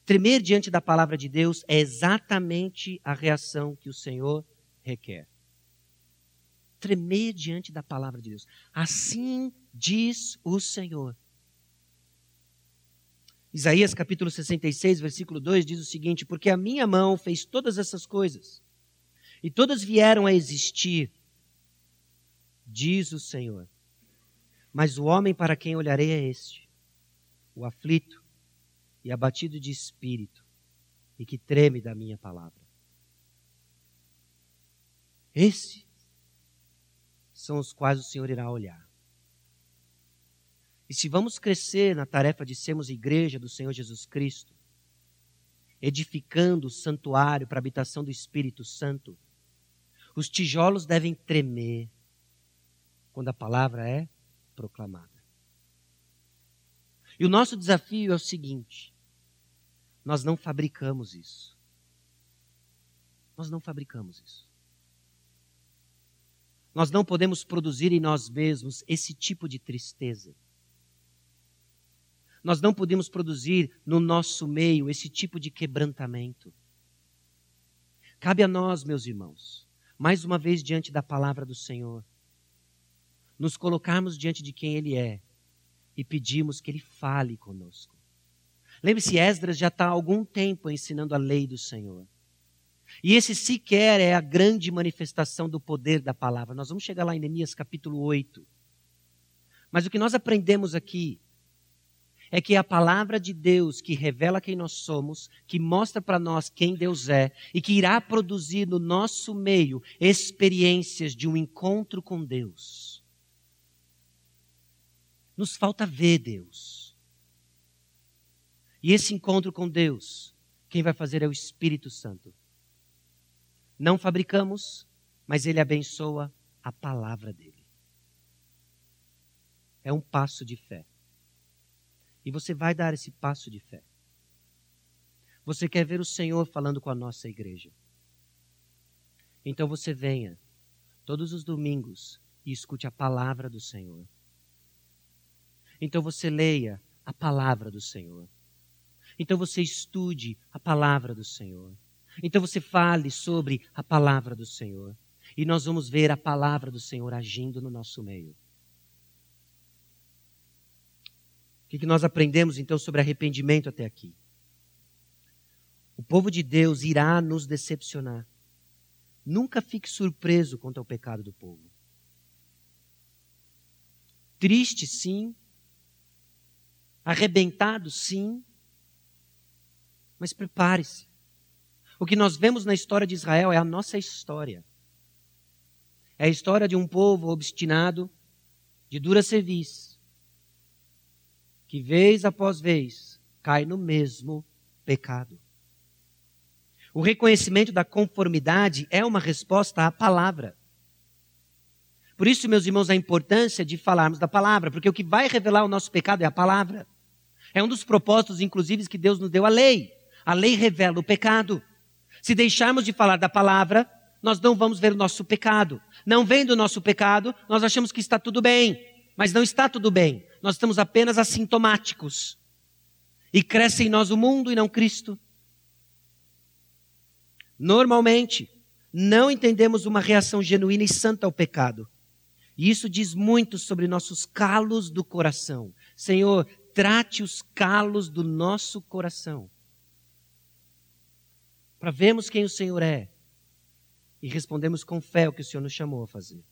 Tremer diante da palavra de Deus é exatamente a reação que o Senhor requer. Tremer diante da palavra de Deus. Assim diz o Senhor. Isaías capítulo 66, versículo 2 diz o seguinte: Porque a minha mão fez todas essas coisas, e todas vieram a existir, diz o Senhor. Mas o homem para quem olharei é este, o aflito e abatido de espírito, e que treme da minha palavra. Esses são os quais o Senhor irá olhar. E se vamos crescer na tarefa de sermos igreja do Senhor Jesus Cristo, edificando o santuário para a habitação do Espírito Santo, os tijolos devem tremer quando a palavra é proclamada. E o nosso desafio é o seguinte: nós não fabricamos isso. Nós não fabricamos isso. Nós não podemos produzir em nós mesmos esse tipo de tristeza. Nós não podemos produzir no nosso meio esse tipo de quebrantamento. Cabe a nós, meus irmãos, mais uma vez diante da palavra do Senhor, nos colocarmos diante de quem Ele é e pedirmos que Ele fale conosco. Lembre-se, Esdras já está há algum tempo ensinando a lei do Senhor. E esse sequer é a grande manifestação do poder da palavra. Nós vamos chegar lá em Neemias capítulo 8. Mas o que nós aprendemos aqui é que a palavra de Deus que revela quem nós somos, que mostra para nós quem Deus é e que irá produzir no nosso meio experiências de um encontro com Deus. Nos falta ver Deus. E esse encontro com Deus, quem vai fazer é o Espírito Santo. Não fabricamos, mas Ele abençoa a palavra dele. É um passo de fé. E você vai dar esse passo de fé. Você quer ver o Senhor falando com a nossa igreja. Então você venha todos os domingos e escute a palavra do Senhor. Então você leia a palavra do Senhor. Então você estude a palavra do Senhor. Então você fale sobre a palavra do Senhor. E nós vamos ver a palavra do Senhor agindo no nosso meio. O que nós aprendemos então sobre arrependimento até aqui? O povo de Deus irá nos decepcionar. Nunca fique surpreso quanto ao pecado do povo. Triste, sim. Arrebentado, sim. Mas prepare-se. O que nós vemos na história de Israel é a nossa história. É a história de um povo obstinado, de dura serviço, que vez após vez cai no mesmo pecado. O reconhecimento da conformidade é uma resposta à palavra. Por isso, meus irmãos, a importância de falarmos da palavra, porque o que vai revelar o nosso pecado é a palavra. É um dos propósitos, inclusive, que Deus nos deu a lei. A lei revela o pecado. Se deixarmos de falar da palavra, nós não vamos ver o nosso pecado. Não vendo o nosso pecado, nós achamos que está tudo bem. Mas não está tudo bem nós estamos apenas assintomáticos. E cresce em nós o mundo e não Cristo. Normalmente, não entendemos uma reação genuína e santa ao pecado. E isso diz muito sobre nossos calos do coração. Senhor, trate os calos do nosso coração. Para vermos quem o Senhor é e respondemos com fé o que o Senhor nos chamou a fazer.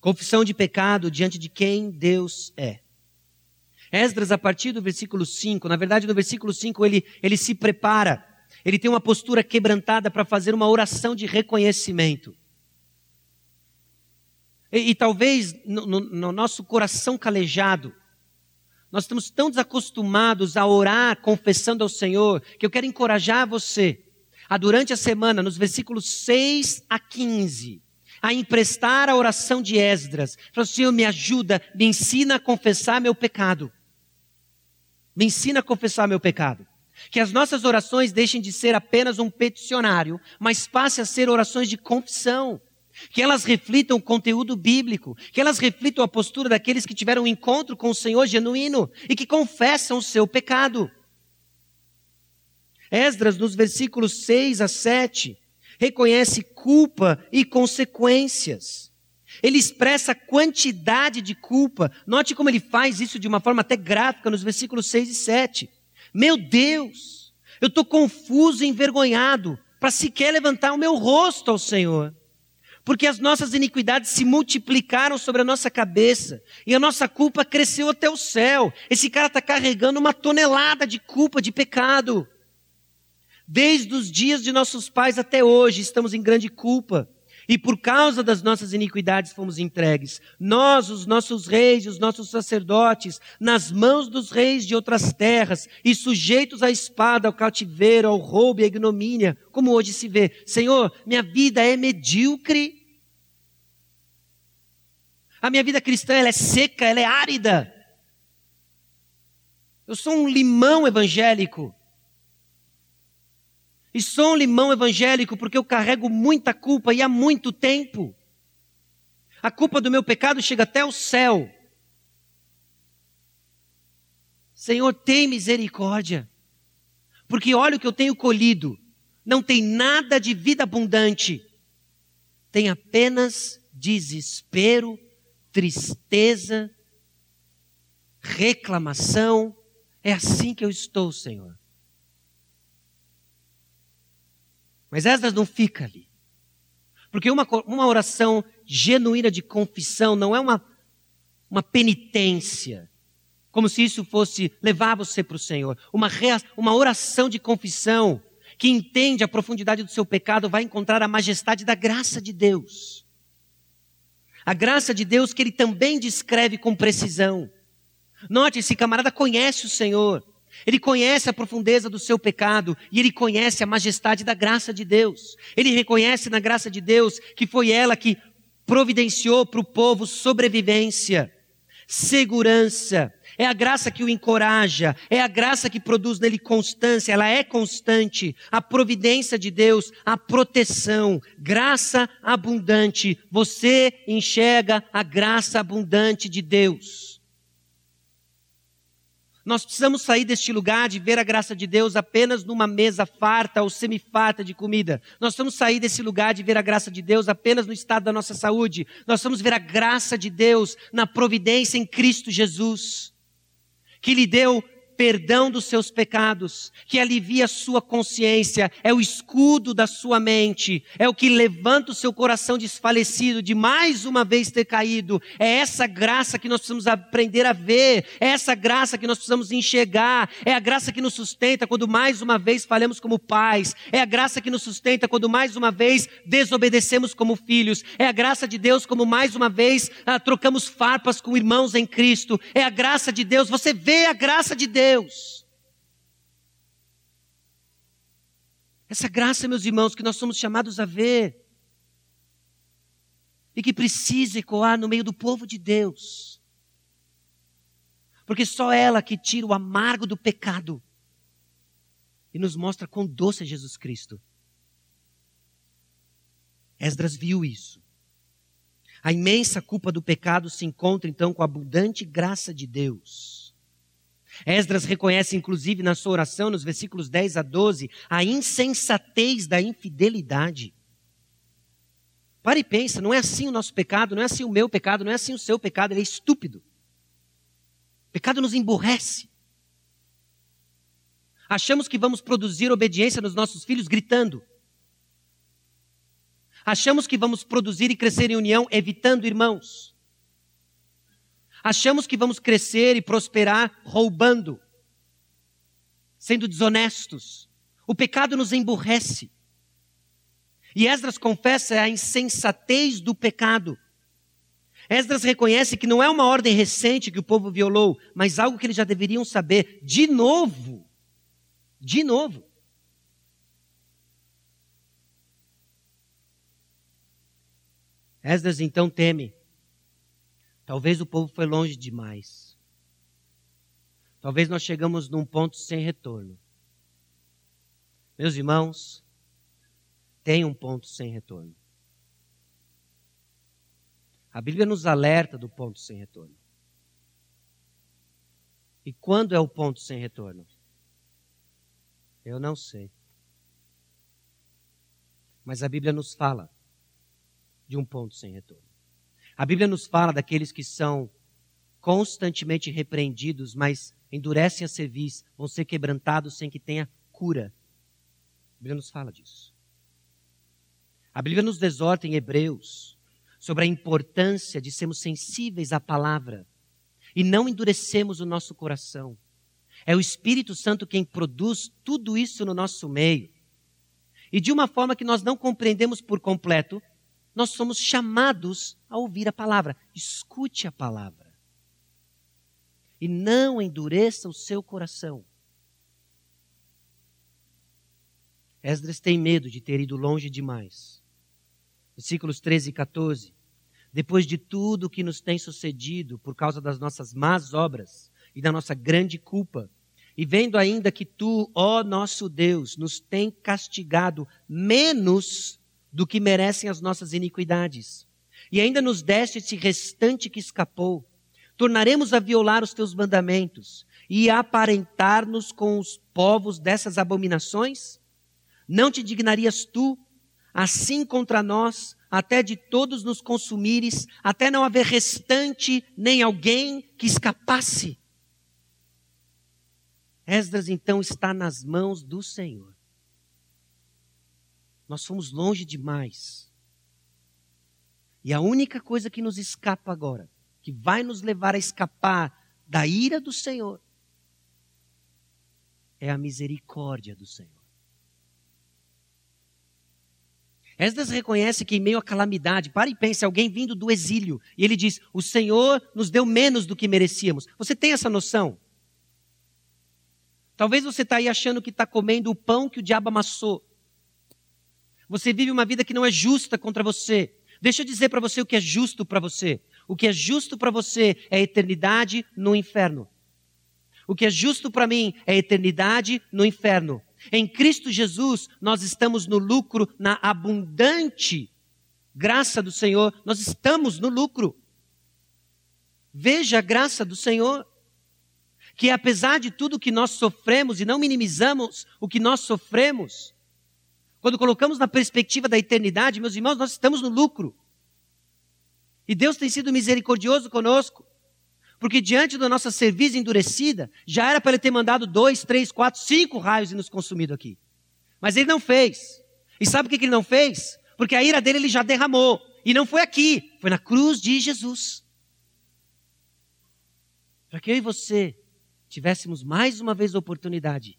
Confissão de pecado diante de quem Deus é. Esdras, a partir do versículo 5, na verdade, no versículo 5, ele, ele se prepara, ele tem uma postura quebrantada para fazer uma oração de reconhecimento. E, e talvez no, no, no nosso coração calejado, nós estamos tão desacostumados a orar confessando ao Senhor, que eu quero encorajar você a, durante a semana, nos versículos 6 a 15, a emprestar a oração de Esdras. Falou, Senhor, me ajuda, me ensina a confessar meu pecado. Me ensina a confessar meu pecado. Que as nossas orações deixem de ser apenas um peticionário, mas passe a ser orações de confissão. Que elas reflitam o conteúdo bíblico, que elas reflitam a postura daqueles que tiveram um encontro com o Senhor genuíno e que confessam o seu pecado. Esdras, nos versículos 6 a 7, reconhece culpa e consequências. Ele expressa a quantidade de culpa. Note como ele faz isso de uma forma até gráfica nos versículos 6 e 7. Meu Deus, eu estou confuso e envergonhado para sequer levantar o meu rosto ao Senhor. Porque as nossas iniquidades se multiplicaram sobre a nossa cabeça e a nossa culpa cresceu até o céu. Esse cara está carregando uma tonelada de culpa, de pecado. Desde os dias de nossos pais até hoje estamos em grande culpa. E por causa das nossas iniquidades fomos entregues. Nós, os nossos reis e os nossos sacerdotes, nas mãos dos reis de outras terras e sujeitos à espada, ao cativeiro, ao roubo e à ignomínia, como hoje se vê. Senhor, minha vida é medíocre. A minha vida cristã ela é seca, ela é árida. Eu sou um limão evangélico. E sou um limão evangélico porque eu carrego muita culpa e há muito tempo. A culpa do meu pecado chega até o céu. Senhor, tem misericórdia. Porque olha o que eu tenho colhido. Não tem nada de vida abundante. Tem apenas desespero, tristeza, reclamação. É assim que eu estou, Senhor. Mas Esdras não fica ali. Porque uma, uma oração genuína de confissão não é uma, uma penitência, como se isso fosse levar você para o Senhor. Uma, uma oração de confissão que entende a profundidade do seu pecado vai encontrar a majestade da graça de Deus. A graça de Deus que ele também descreve com precisão. Note, esse camarada conhece o Senhor. Ele conhece a profundeza do seu pecado e ele conhece a majestade da graça de Deus. Ele reconhece na graça de Deus que foi ela que providenciou para o povo sobrevivência, segurança. É a graça que o encoraja, é a graça que produz nele constância, ela é constante. A providência de Deus, a proteção, graça abundante. Você enxerga a graça abundante de Deus. Nós precisamos sair deste lugar de ver a graça de Deus apenas numa mesa farta ou semifarta de comida. Nós precisamos sair desse lugar de ver a graça de Deus apenas no estado da nossa saúde. Nós precisamos ver a graça de Deus na providência em Cristo Jesus, que lhe deu perdão dos seus pecados, que alivia a sua consciência, é o escudo da sua mente, é o que levanta o seu coração desfalecido de mais uma vez ter caído. É essa graça que nós precisamos aprender a ver, é essa graça que nós precisamos enxergar, é a graça que nos sustenta quando mais uma vez falhamos como pais, é a graça que nos sustenta quando mais uma vez desobedecemos como filhos, é a graça de Deus como mais uma vez ah, trocamos farpas com irmãos em Cristo, é a graça de Deus, você vê a graça de Deus Deus. Essa graça, meus irmãos, que nós somos chamados a ver e que precisa ecoar no meio do povo de Deus. Porque só ela que tira o amargo do pecado e nos mostra quão doce é Jesus Cristo. Esdras viu isso. A imensa culpa do pecado se encontra então com a abundante graça de Deus. Esdras reconhece, inclusive, na sua oração, nos versículos 10 a 12, a insensatez da infidelidade. Para e pensa, não é assim o nosso pecado, não é assim o meu pecado, não é assim o seu pecado, ele é estúpido. O pecado nos emborrece. Achamos que vamos produzir obediência nos nossos filhos gritando. Achamos que vamos produzir e crescer em união evitando irmãos. Achamos que vamos crescer e prosperar roubando, sendo desonestos. O pecado nos emburrece. E Esdras confessa a insensatez do pecado. Esdras reconhece que não é uma ordem recente que o povo violou, mas algo que eles já deveriam saber. De novo. De novo. Esdras então teme Talvez o povo foi longe demais. Talvez nós chegamos num ponto sem retorno. Meus irmãos, tem um ponto sem retorno. A Bíblia nos alerta do ponto sem retorno. E quando é o ponto sem retorno? Eu não sei. Mas a Bíblia nos fala de um ponto sem retorno. A Bíblia nos fala daqueles que são constantemente repreendidos, mas endurecem a cerviz, vão ser quebrantados sem que tenha cura. A Bíblia nos fala disso. A Bíblia nos exorta em Hebreus sobre a importância de sermos sensíveis à palavra e não endurecemos o nosso coração. É o Espírito Santo quem produz tudo isso no nosso meio. E de uma forma que nós não compreendemos por completo, nós somos chamados a ouvir a palavra. Escute a palavra. E não endureça o seu coração. Esdras tem medo de ter ido longe demais. Versículos 13 e 14. Depois de tudo que nos tem sucedido por causa das nossas más obras e da nossa grande culpa, e vendo ainda que tu, ó nosso Deus, nos tem castigado menos do que merecem as nossas iniquidades, e ainda nos deste esse restante que escapou, tornaremos a violar os teus mandamentos e a aparentar-nos com os povos dessas abominações? Não te dignarias tu, assim contra nós, até de todos nos consumires, até não haver restante nem alguém que escapasse? Esdras então está nas mãos do Senhor. Nós fomos longe demais. E a única coisa que nos escapa agora, que vai nos levar a escapar da ira do Senhor, é a misericórdia do Senhor. Esdras reconhece que em meio à calamidade, para e pense, alguém vindo do exílio, e ele diz: O Senhor nos deu menos do que merecíamos. Você tem essa noção? Talvez você está aí achando que está comendo o pão que o diabo amassou. Você vive uma vida que não é justa contra você. Deixa eu dizer para você o que é justo para você. O que é justo para você é eternidade no inferno. O que é justo para mim é eternidade no inferno. Em Cristo Jesus, nós estamos no lucro, na abundante graça do Senhor, nós estamos no lucro. Veja a graça do Senhor que apesar de tudo que nós sofremos, e não minimizamos o que nós sofremos, quando colocamos na perspectiva da eternidade, meus irmãos, nós estamos no lucro. E Deus tem sido misericordioso conosco, porque diante da nossa cerviz endurecida, já era para Ele ter mandado dois, três, quatro, cinco raios e nos consumido aqui. Mas Ele não fez. E sabe por que Ele não fez? Porque a ira dele Ele já derramou. E não foi aqui, foi na cruz de Jesus. Para que eu e você tivéssemos mais uma vez a oportunidade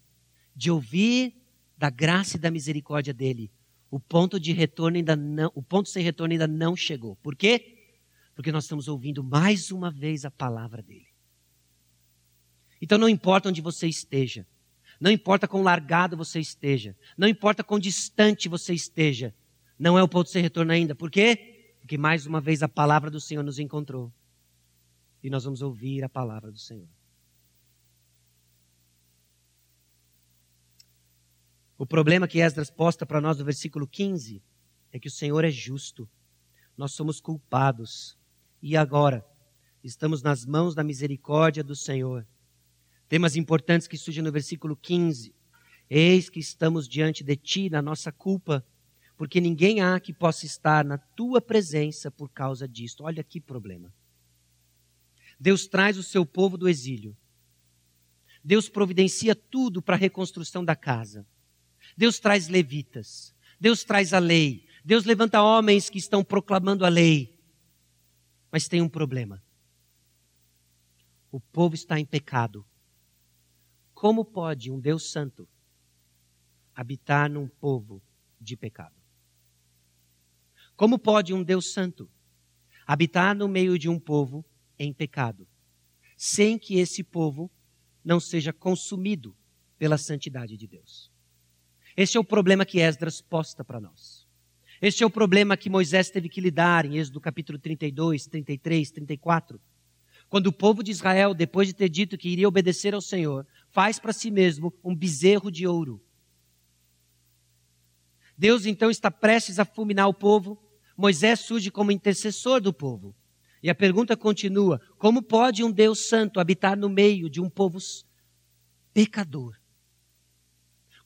de ouvir da graça e da misericórdia dele, o ponto de retorno ainda não, o ponto sem retorno ainda não chegou. Por quê? Porque nós estamos ouvindo mais uma vez a palavra dele. Então não importa onde você esteja, não importa quão largado você esteja, não importa quão distante você esteja, não é o ponto sem retorno ainda. Por quê? Porque mais uma vez a palavra do Senhor nos encontrou. E nós vamos ouvir a palavra do Senhor. O problema que Esdras posta para nós no versículo 15 é que o Senhor é justo. Nós somos culpados. E agora, estamos nas mãos da misericórdia do Senhor. Temas importantes que surgem no versículo 15. Eis que estamos diante de ti na nossa culpa, porque ninguém há que possa estar na tua presença por causa disto. Olha que problema. Deus traz o seu povo do exílio. Deus providencia tudo para a reconstrução da casa. Deus traz levitas, Deus traz a lei, Deus levanta homens que estão proclamando a lei. Mas tem um problema. O povo está em pecado. Como pode um Deus santo habitar num povo de pecado? Como pode um Deus santo habitar no meio de um povo em pecado, sem que esse povo não seja consumido pela santidade de Deus? Este é o problema que Esdras posta para nós. Este é o problema que Moisés teve que lidar em Êxodo capítulo 32, 33, 34. Quando o povo de Israel, depois de ter dito que iria obedecer ao Senhor, faz para si mesmo um bezerro de ouro. Deus então está prestes a fulminar o povo. Moisés surge como intercessor do povo. E a pergunta continua: como pode um Deus santo habitar no meio de um povo pecador?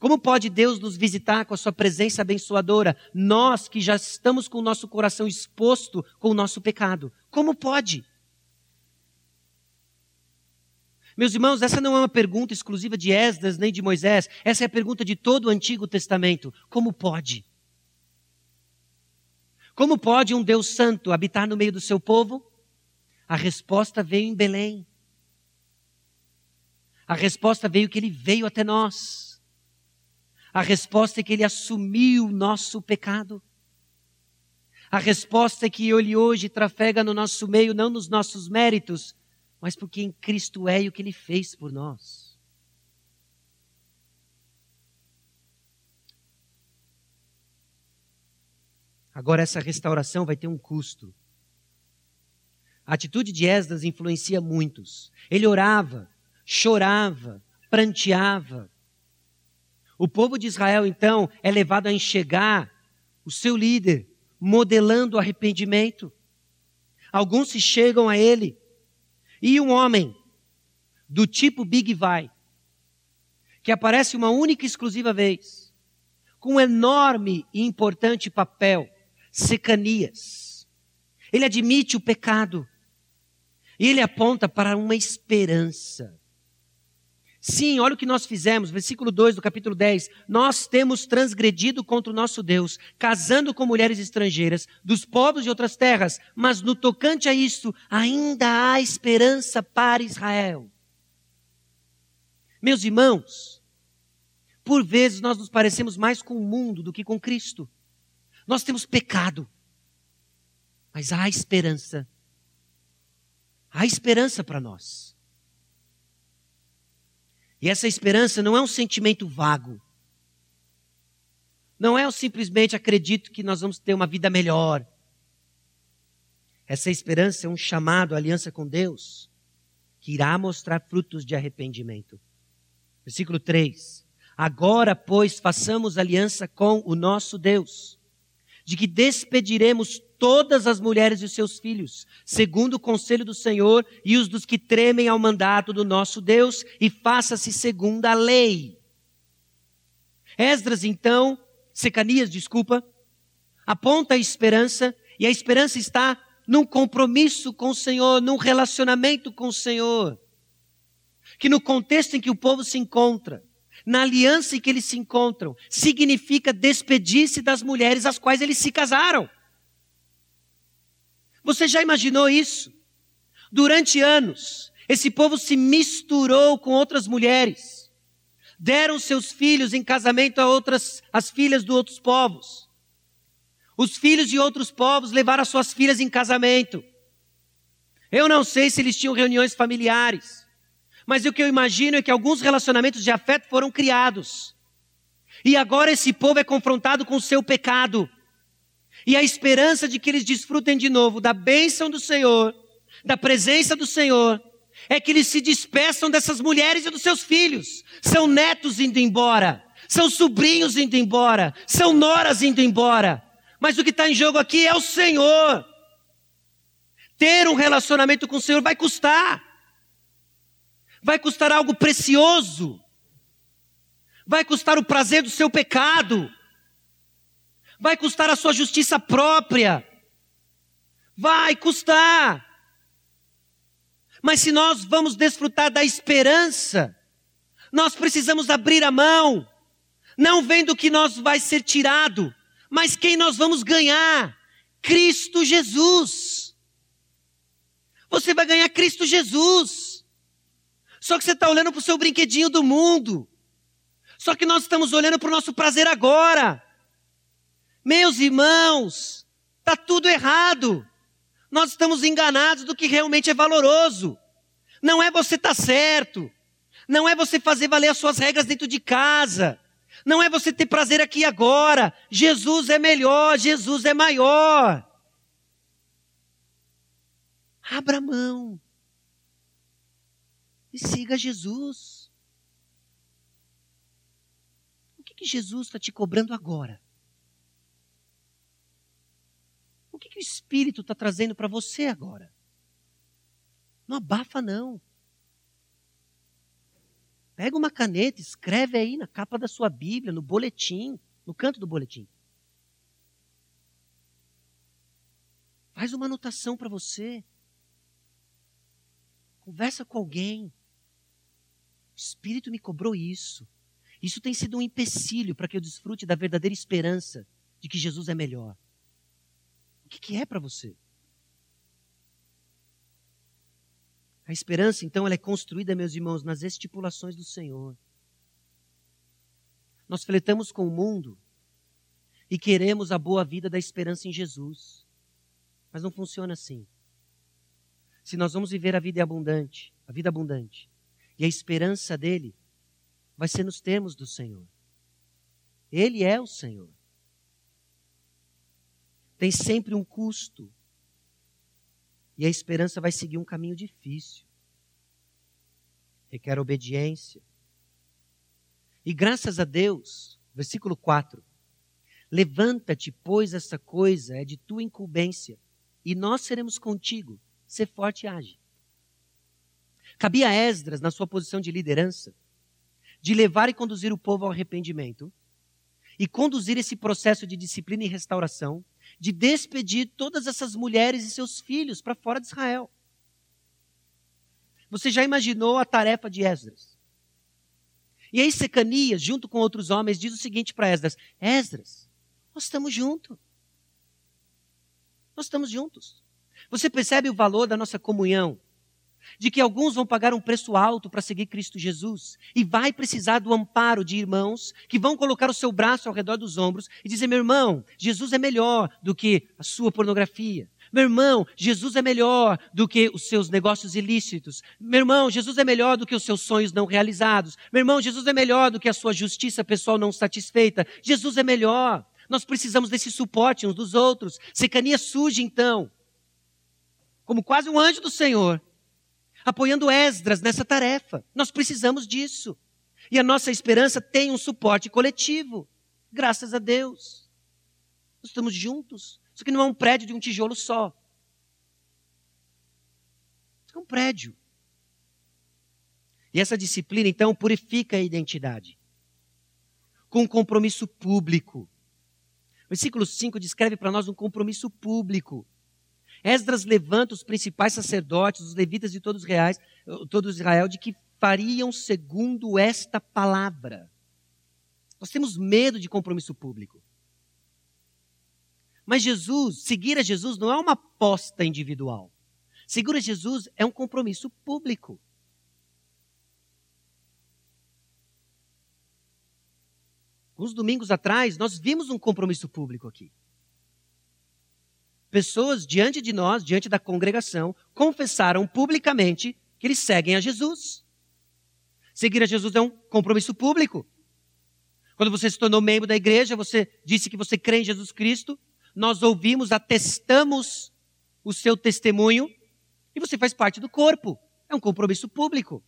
Como pode Deus nos visitar com a sua presença abençoadora? Nós que já estamos com o nosso coração exposto com o nosso pecado. Como pode? Meus irmãos, essa não é uma pergunta exclusiva de Esdras nem de Moisés. Essa é a pergunta de todo o Antigo Testamento. Como pode? Como pode um Deus santo habitar no meio do seu povo? A resposta veio em Belém. A resposta veio que ele veio até nós. A resposta é que ele assumiu o nosso pecado. A resposta é que Ele hoje trafega no nosso meio, não nos nossos méritos, mas porque em Cristo é e o que Ele fez por nós. Agora, essa restauração vai ter um custo. A atitude de Esdras influencia muitos. Ele orava, chorava, pranteava. O povo de Israel, então, é levado a enxergar o seu líder modelando arrependimento. Alguns se chegam a ele. E um homem do tipo Big Vai, que aparece uma única e exclusiva vez, com um enorme e importante papel, Secanias. Ele admite o pecado. E ele aponta para uma esperança. Sim, olha o que nós fizemos, versículo 2 do capítulo 10. Nós temos transgredido contra o nosso Deus, casando com mulheres estrangeiras, dos povos de outras terras, mas no tocante a isso, ainda há esperança para Israel. Meus irmãos, por vezes nós nos parecemos mais com o mundo do que com Cristo. Nós temos pecado, mas há esperança. Há esperança para nós. E essa esperança não é um sentimento vago. Não é eu simplesmente acredito que nós vamos ter uma vida melhor. Essa esperança é um chamado à aliança com Deus, que irá mostrar frutos de arrependimento. Versículo 3. Agora, pois, façamos aliança com o nosso Deus, de que despediremos todas as mulheres e os seus filhos, segundo o conselho do Senhor e os dos que tremem ao mandato do nosso Deus, e faça-se segundo a lei. Esdras, então, Secanias, desculpa, aponta a esperança, e a esperança está num compromisso com o Senhor, num relacionamento com o Senhor. Que no contexto em que o povo se encontra, na aliança em que eles se encontram, significa despedir-se das mulheres às quais eles se casaram. Você já imaginou isso? Durante anos, esse povo se misturou com outras mulheres. Deram seus filhos em casamento a outras, as filhas de outros povos. Os filhos de outros povos levaram as suas filhas em casamento. Eu não sei se eles tinham reuniões familiares, mas o que eu imagino é que alguns relacionamentos de afeto foram criados. E agora esse povo é confrontado com o seu pecado. E a esperança de que eles desfrutem de novo da bênção do Senhor, da presença do Senhor, é que eles se despeçam dessas mulheres e dos seus filhos. São netos indo embora, são sobrinhos indo embora, são noras indo embora. Mas o que está em jogo aqui é o Senhor. Ter um relacionamento com o Senhor vai custar. Vai custar algo precioso. Vai custar o prazer do seu pecado vai custar a sua justiça própria. Vai custar. Mas se nós vamos desfrutar da esperança, nós precisamos abrir a mão, não vendo que nós vai ser tirado, mas quem nós vamos ganhar? Cristo Jesus. Você vai ganhar Cristo Jesus. Só que você está olhando para o seu brinquedinho do mundo. Só que nós estamos olhando para o nosso prazer agora. Meus irmãos, está tudo errado. Nós estamos enganados do que realmente é valoroso. Não é você estar tá certo. Não é você fazer valer as suas regras dentro de casa. Não é você ter prazer aqui agora. Jesus é melhor, Jesus é maior. Abra mão. E siga Jesus. O que, que Jesus está te cobrando agora? O que, o Espírito está trazendo para você agora? Não abafa, não. Pega uma caneta, escreve aí na capa da sua Bíblia, no boletim, no canto do boletim. Faz uma anotação para você. Conversa com alguém. O Espírito me cobrou isso. Isso tem sido um empecilho para que eu desfrute da verdadeira esperança de que Jesus é melhor. Que, que é para você? A esperança, então, ela é construída, meus irmãos, nas estipulações do Senhor. Nós fletamos com o mundo e queremos a boa vida da esperança em Jesus. Mas não funciona assim. Se nós vamos viver a vida abundante, a vida abundante, e a esperança dele vai ser nos termos do Senhor. Ele é o Senhor. Tem sempre um custo. E a esperança vai seguir um caminho difícil. Requer obediência. E graças a Deus, versículo 4. Levanta-te, pois essa coisa é de tua incumbência, e nós seremos contigo. Ser forte e age. Cabia a Esdras, na sua posição de liderança, de levar e conduzir o povo ao arrependimento, e conduzir esse processo de disciplina e restauração, de despedir todas essas mulheres e seus filhos para fora de Israel. Você já imaginou a tarefa de Esdras? E aí Secanias, junto com outros homens, diz o seguinte para Esdras: Esdras, nós estamos juntos. Nós estamos juntos. Você percebe o valor da nossa comunhão? De que alguns vão pagar um preço alto para seguir Cristo Jesus e vai precisar do amparo de irmãos que vão colocar o seu braço ao redor dos ombros e dizer: meu irmão, Jesus é melhor do que a sua pornografia. Meu irmão, Jesus é melhor do que os seus negócios ilícitos. Meu irmão, Jesus é melhor do que os seus sonhos não realizados. Meu irmão, Jesus é melhor do que a sua justiça pessoal não satisfeita. Jesus é melhor. Nós precisamos desse suporte uns dos outros. Secania surge então, como quase um anjo do Senhor, apoiando Esdras nessa tarefa. Nós precisamos disso. E a nossa esperança tem um suporte coletivo. Graças a Deus. Nós estamos juntos. Isso aqui não é um prédio de um tijolo só. É um prédio. E essa disciplina, então, purifica a identidade. Com um compromisso público. Versículo 5 descreve para nós um compromisso público. Esdras levanta os principais sacerdotes, os levitas de todos reais, todo Israel, de que fariam segundo esta palavra. Nós temos medo de compromisso público. Mas Jesus, seguir a Jesus não é uma aposta individual. Seguir a Jesus é um compromisso público. Uns domingos atrás, nós vimos um compromisso público aqui. Pessoas diante de nós, diante da congregação, confessaram publicamente que eles seguem a Jesus. Seguir a Jesus é um compromisso público. Quando você se tornou membro da igreja, você disse que você crê em Jesus Cristo, nós ouvimos, atestamos o seu testemunho e você faz parte do corpo. É um compromisso público.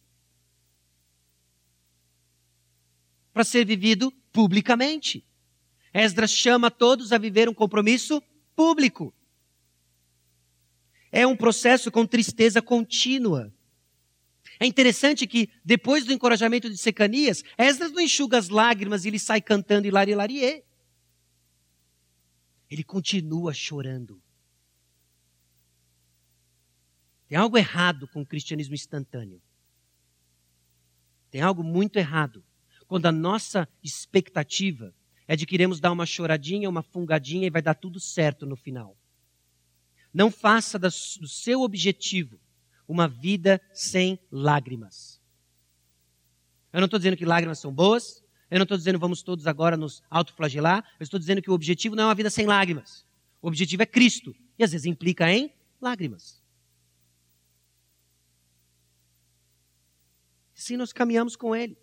Para ser vivido publicamente. Esdras chama todos a viver um compromisso público. É um processo com tristeza contínua. É interessante que, depois do encorajamento de Secanias, Esdras não enxuga as lágrimas e ele sai cantando Hilari Larie. Ele continua chorando. Tem algo errado com o cristianismo instantâneo. Tem algo muito errado quando a nossa expectativa é de que iremos dar uma choradinha, uma fungadinha e vai dar tudo certo no final. Não faça do seu objetivo uma vida sem lágrimas. Eu não estou dizendo que lágrimas são boas, eu não estou dizendo vamos todos agora nos autoflagelar, eu estou dizendo que o objetivo não é uma vida sem lágrimas. O objetivo é Cristo, e às vezes implica em lágrimas. Assim nós caminhamos com Ele.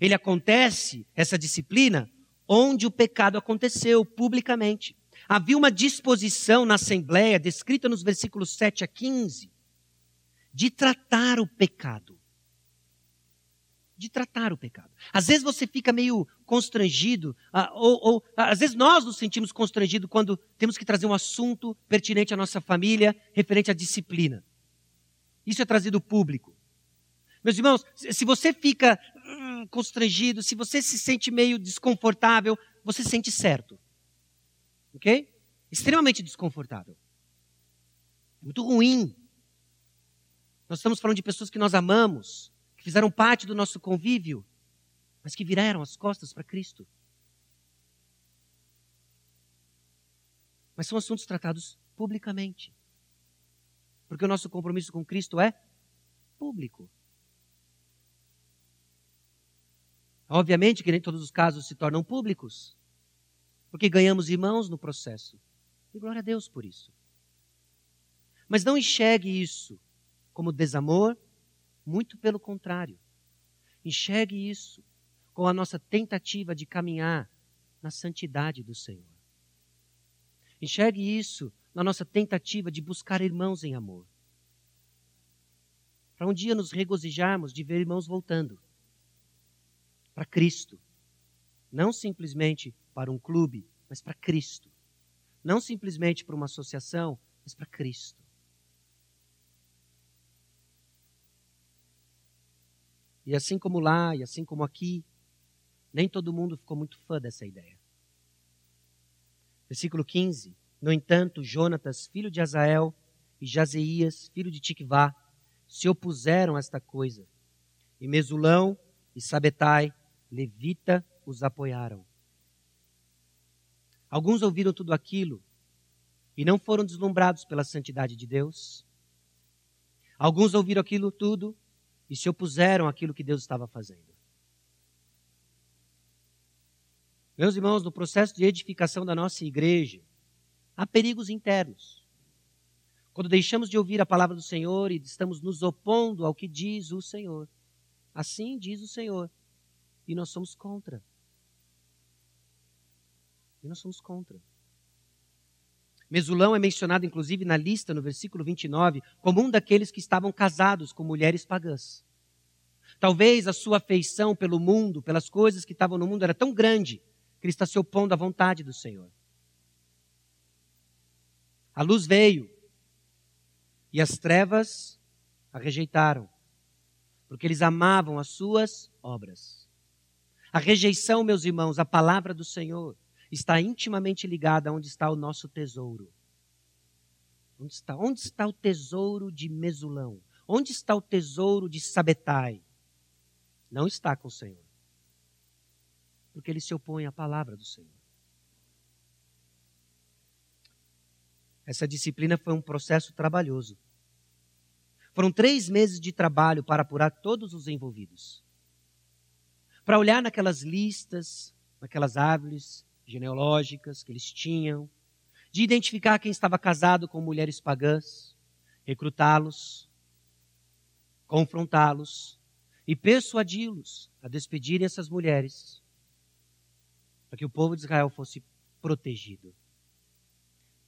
Ele acontece, essa disciplina, onde o pecado aconteceu publicamente. Havia uma disposição na Assembleia, descrita nos versículos 7 a 15, de tratar o pecado. De tratar o pecado. Às vezes você fica meio constrangido, ah, ou, ou às vezes nós nos sentimos constrangidos quando temos que trazer um assunto pertinente à nossa família, referente à disciplina. Isso é trazido público. Meus irmãos, se você fica constrangido, se você se sente meio desconfortável, você se sente certo. Ok? Extremamente desconfortável. É muito ruim. Nós estamos falando de pessoas que nós amamos, que fizeram parte do nosso convívio, mas que viraram as costas para Cristo. Mas são assuntos tratados publicamente. Porque o nosso compromisso com Cristo é público. Obviamente que nem todos os casos se tornam públicos. Porque ganhamos irmãos no processo. E glória a Deus por isso. Mas não enxergue isso como desamor, muito pelo contrário. Enxergue isso com a nossa tentativa de caminhar na santidade do Senhor. Enxergue isso na nossa tentativa de buscar irmãos em amor. Para um dia nos regozijarmos de ver irmãos voltando para Cristo. Não simplesmente para um clube, mas para Cristo. Não simplesmente para uma associação, mas para Cristo. E assim como lá, e assim como aqui, nem todo mundo ficou muito fã dessa ideia. Versículo 15. No entanto, Jonatas, filho de Azael, e Jazeias, filho de Tikvá, se opuseram a esta coisa. E Mesulão e Sabetai, levita, os apoiaram. Alguns ouviram tudo aquilo e não foram deslumbrados pela santidade de Deus. Alguns ouviram aquilo tudo e se opuseram àquilo que Deus estava fazendo. Meus irmãos, no processo de edificação da nossa igreja, há perigos internos. Quando deixamos de ouvir a palavra do Senhor e estamos nos opondo ao que diz o Senhor. Assim diz o Senhor. E nós somos contra. E nós somos contra. Mesulão é mencionado, inclusive, na lista, no versículo 29, como um daqueles que estavam casados com mulheres pagãs. Talvez a sua afeição pelo mundo, pelas coisas que estavam no mundo, era tão grande que ele está se opondo à vontade do Senhor. A luz veio e as trevas a rejeitaram, porque eles amavam as suas obras. A rejeição, meus irmãos, à palavra do Senhor, está intimamente ligada a onde está o nosso tesouro. Onde está? Onde está o tesouro de Mesulão? Onde está o tesouro de Sabetai? Não está com o Senhor. Porque ele se opõe à palavra do Senhor. Essa disciplina foi um processo trabalhoso. Foram três meses de trabalho para apurar todos os envolvidos. Para olhar naquelas listas, naquelas árvores, genealógicas que eles tinham, de identificar quem estava casado com mulheres pagãs, recrutá-los, confrontá-los e persuadi-los a despedirem essas mulheres, para que o povo de Israel fosse protegido.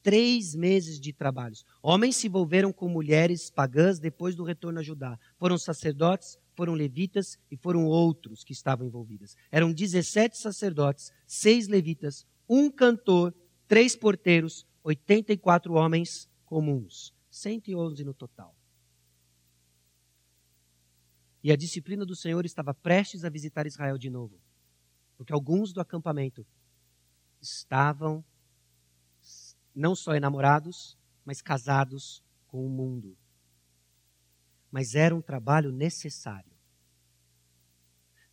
Três meses de trabalhos. Homens se envolveram com mulheres pagãs depois do retorno a Judá. Foram sacerdotes, foram levitas e foram outros que estavam envolvidos. Eram 17 sacerdotes, seis levitas, um cantor, três porteiros, 84 homens comuns. 111 no total. E a disciplina do Senhor estava prestes a visitar Israel de novo. Porque alguns do acampamento estavam não só enamorados, mas casados com o mundo mas era um trabalho necessário.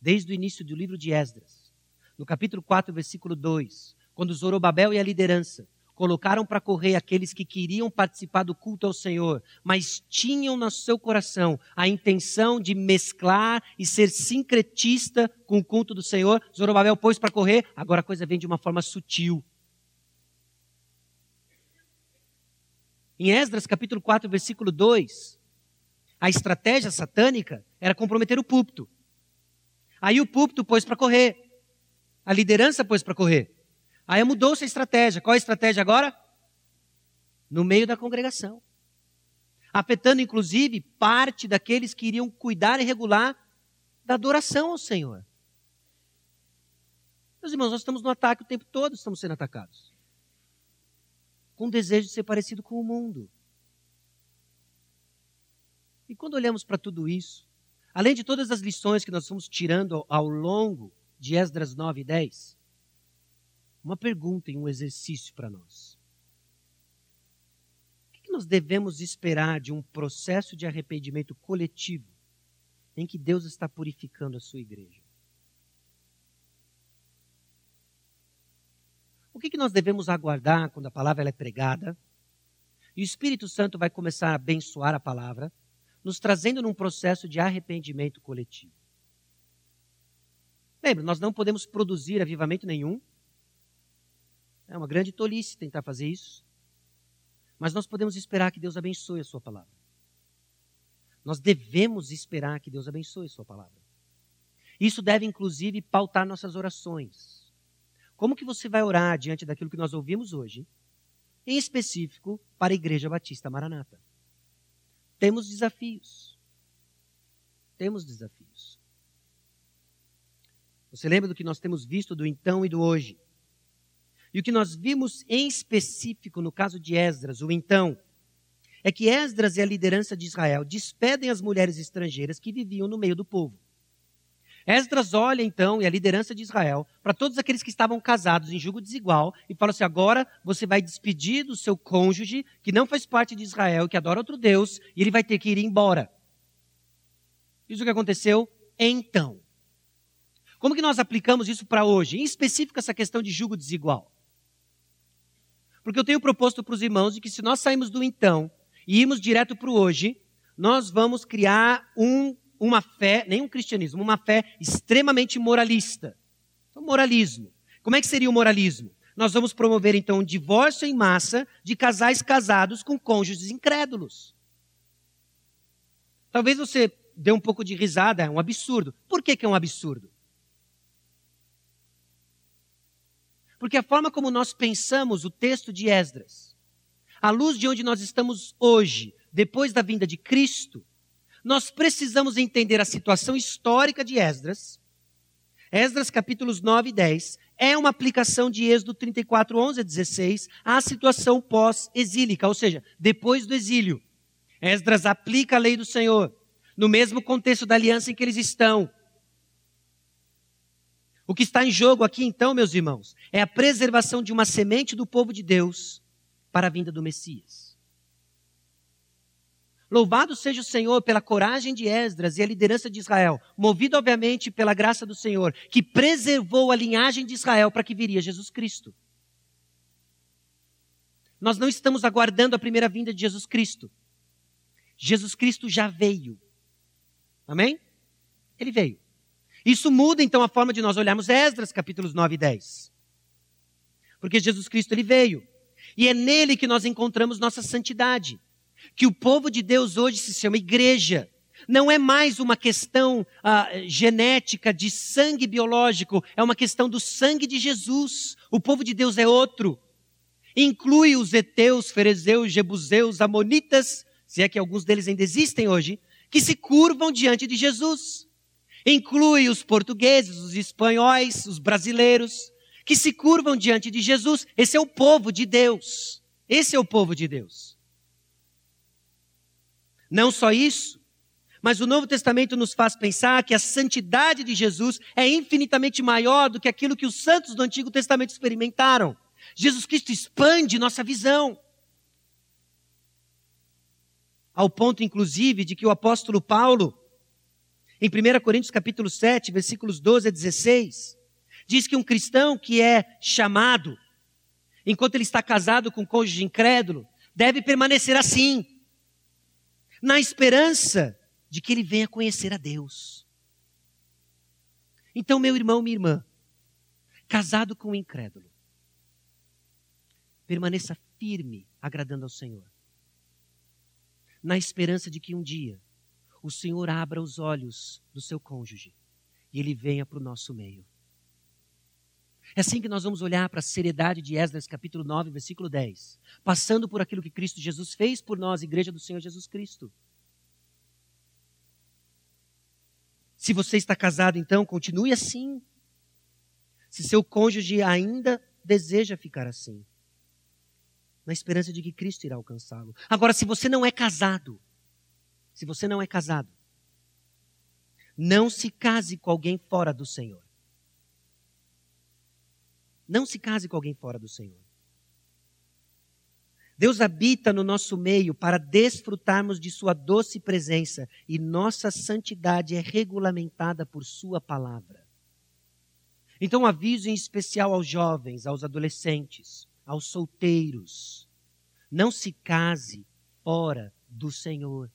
Desde o início do livro de Esdras, no capítulo 4, versículo 2, quando Zorobabel e a liderança colocaram para correr aqueles que queriam participar do culto ao Senhor, mas tinham no seu coração a intenção de mesclar e ser sincretista com o culto do Senhor, Zorobabel pôs para correr, agora a coisa vem de uma forma sutil. Em Esdras capítulo 4, versículo 2, a estratégia satânica era comprometer o púlpito. Aí o púlpito pôs para correr. A liderança pôs para correr. Aí mudou-se a estratégia. Qual a estratégia agora? No meio da congregação. Afetando, inclusive, parte daqueles que iriam cuidar e regular da adoração ao Senhor. Meus irmãos, nós estamos no ataque o tempo todo, estamos sendo atacados. Com o desejo de ser parecido com o mundo. E quando olhamos para tudo isso, além de todas as lições que nós fomos tirando ao longo de Esdras 9 e 10, uma pergunta e um exercício para nós. O que nós devemos esperar de um processo de arrependimento coletivo em que Deus está purificando a sua igreja? O que nós devemos aguardar quando a palavra é pregada? E o Espírito Santo vai começar a abençoar a palavra nos trazendo num processo de arrependimento coletivo. Lembra, nós não podemos produzir avivamento nenhum É uma grande tolice tentar fazer isso. Mas nós podemos esperar que Deus abençoe a Sua palavra. Nós devemos esperar que Deus abençoe a Sua palavra. Isso deve, inclusive, pautar nossas orações. Como que você vai orar diante daquilo que nós ouvimos hoje, em específico para a Igreja Batista Maranata? Temos desafios. Temos desafios. Você lembra do que nós temos visto do então e do hoje? E o que nós vimos em específico no caso de Esdras, o então, é que Esdras e a liderança de Israel despedem as mulheres estrangeiras que viviam no meio do povo. Esdras olha então, e a liderança de Israel, para todos aqueles que estavam casados em julgo desigual, e fala assim: agora você vai despedir do seu cônjuge, que não faz parte de Israel, que adora outro Deus, e ele vai ter que ir embora. Isso que aconteceu então. Como que nós aplicamos isso para hoje? Em específico, essa questão de julgo desigual. Porque eu tenho proposto para os irmãos de que se nós sairmos do então e irmos direto para o hoje, nós vamos criar um, uma fé, nem um cristianismo, uma fé extremamente moralista. Então, moralismo. Como é que seria o moralismo? Nós vamos promover então um divórcio em massa de casais casados com cônjuges incrédulos. Talvez você dê um pouco de risada, é um absurdo. Por que, que é um absurdo? Porque a forma como nós pensamos o texto de Esdras, à luz de onde nós estamos hoje, depois da vinda de Cristo, nós precisamos entender a situação histórica de Esdras. Esdras capítulos 9 e 10 é uma aplicação de Êxodo 34, 11 a 16 à situação pós-exílica, ou seja, depois do exílio. Esdras aplica a lei do Senhor no mesmo contexto da aliança em que eles estão. O que está em jogo aqui, então, meus irmãos, é a preservação de uma semente do povo de Deus para a vinda do Messias. Louvado seja o Senhor pela coragem de Esdras e a liderança de Israel, movido, obviamente, pela graça do Senhor, que preservou a linhagem de Israel para que viria Jesus Cristo. Nós não estamos aguardando a primeira vinda de Jesus Cristo. Jesus Cristo já veio. Amém? Ele veio. Isso muda então a forma de nós olharmos Esdras, capítulos 9 e 10. Porque Jesus Cristo ele veio. E é nele que nós encontramos nossa santidade. Que o povo de Deus hoje se chama igreja. Não é mais uma questão ah, genética de sangue biológico, é uma questão do sangue de Jesus. O povo de Deus é outro. Inclui os heteus, ferezeus, jebuseus, amonitas, se é que alguns deles ainda existem hoje, que se curvam diante de Jesus. Inclui os portugueses, os espanhóis, os brasileiros, que se curvam diante de Jesus. Esse é o povo de Deus. Esse é o povo de Deus. Não só isso, mas o Novo Testamento nos faz pensar que a santidade de Jesus é infinitamente maior do que aquilo que os santos do Antigo Testamento experimentaram. Jesus Cristo expande nossa visão. Ao ponto, inclusive, de que o apóstolo Paulo em 1 Coríntios capítulo 7, versículos 12 a 16, diz que um cristão que é chamado, enquanto ele está casado com um cônjuge incrédulo, deve permanecer assim, na esperança de que ele venha conhecer a Deus. Então, meu irmão, minha irmã, casado com um incrédulo, permaneça firme, agradando ao Senhor, na esperança de que um dia o Senhor abra os olhos do seu cônjuge e ele venha para o nosso meio. É assim que nós vamos olhar para a seriedade de Esdras, capítulo 9, versículo 10. Passando por aquilo que Cristo Jesus fez por nós, igreja do Senhor Jesus Cristo. Se você está casado, então, continue assim. Se seu cônjuge ainda deseja ficar assim, na esperança de que Cristo irá alcançá-lo. Agora, se você não é casado, se você não é casado, não se case com alguém fora do Senhor. Não se case com alguém fora do Senhor. Deus habita no nosso meio para desfrutarmos de Sua doce presença e nossa santidade é regulamentada por Sua palavra. Então, aviso em especial aos jovens, aos adolescentes, aos solteiros: não se case fora do Senhor.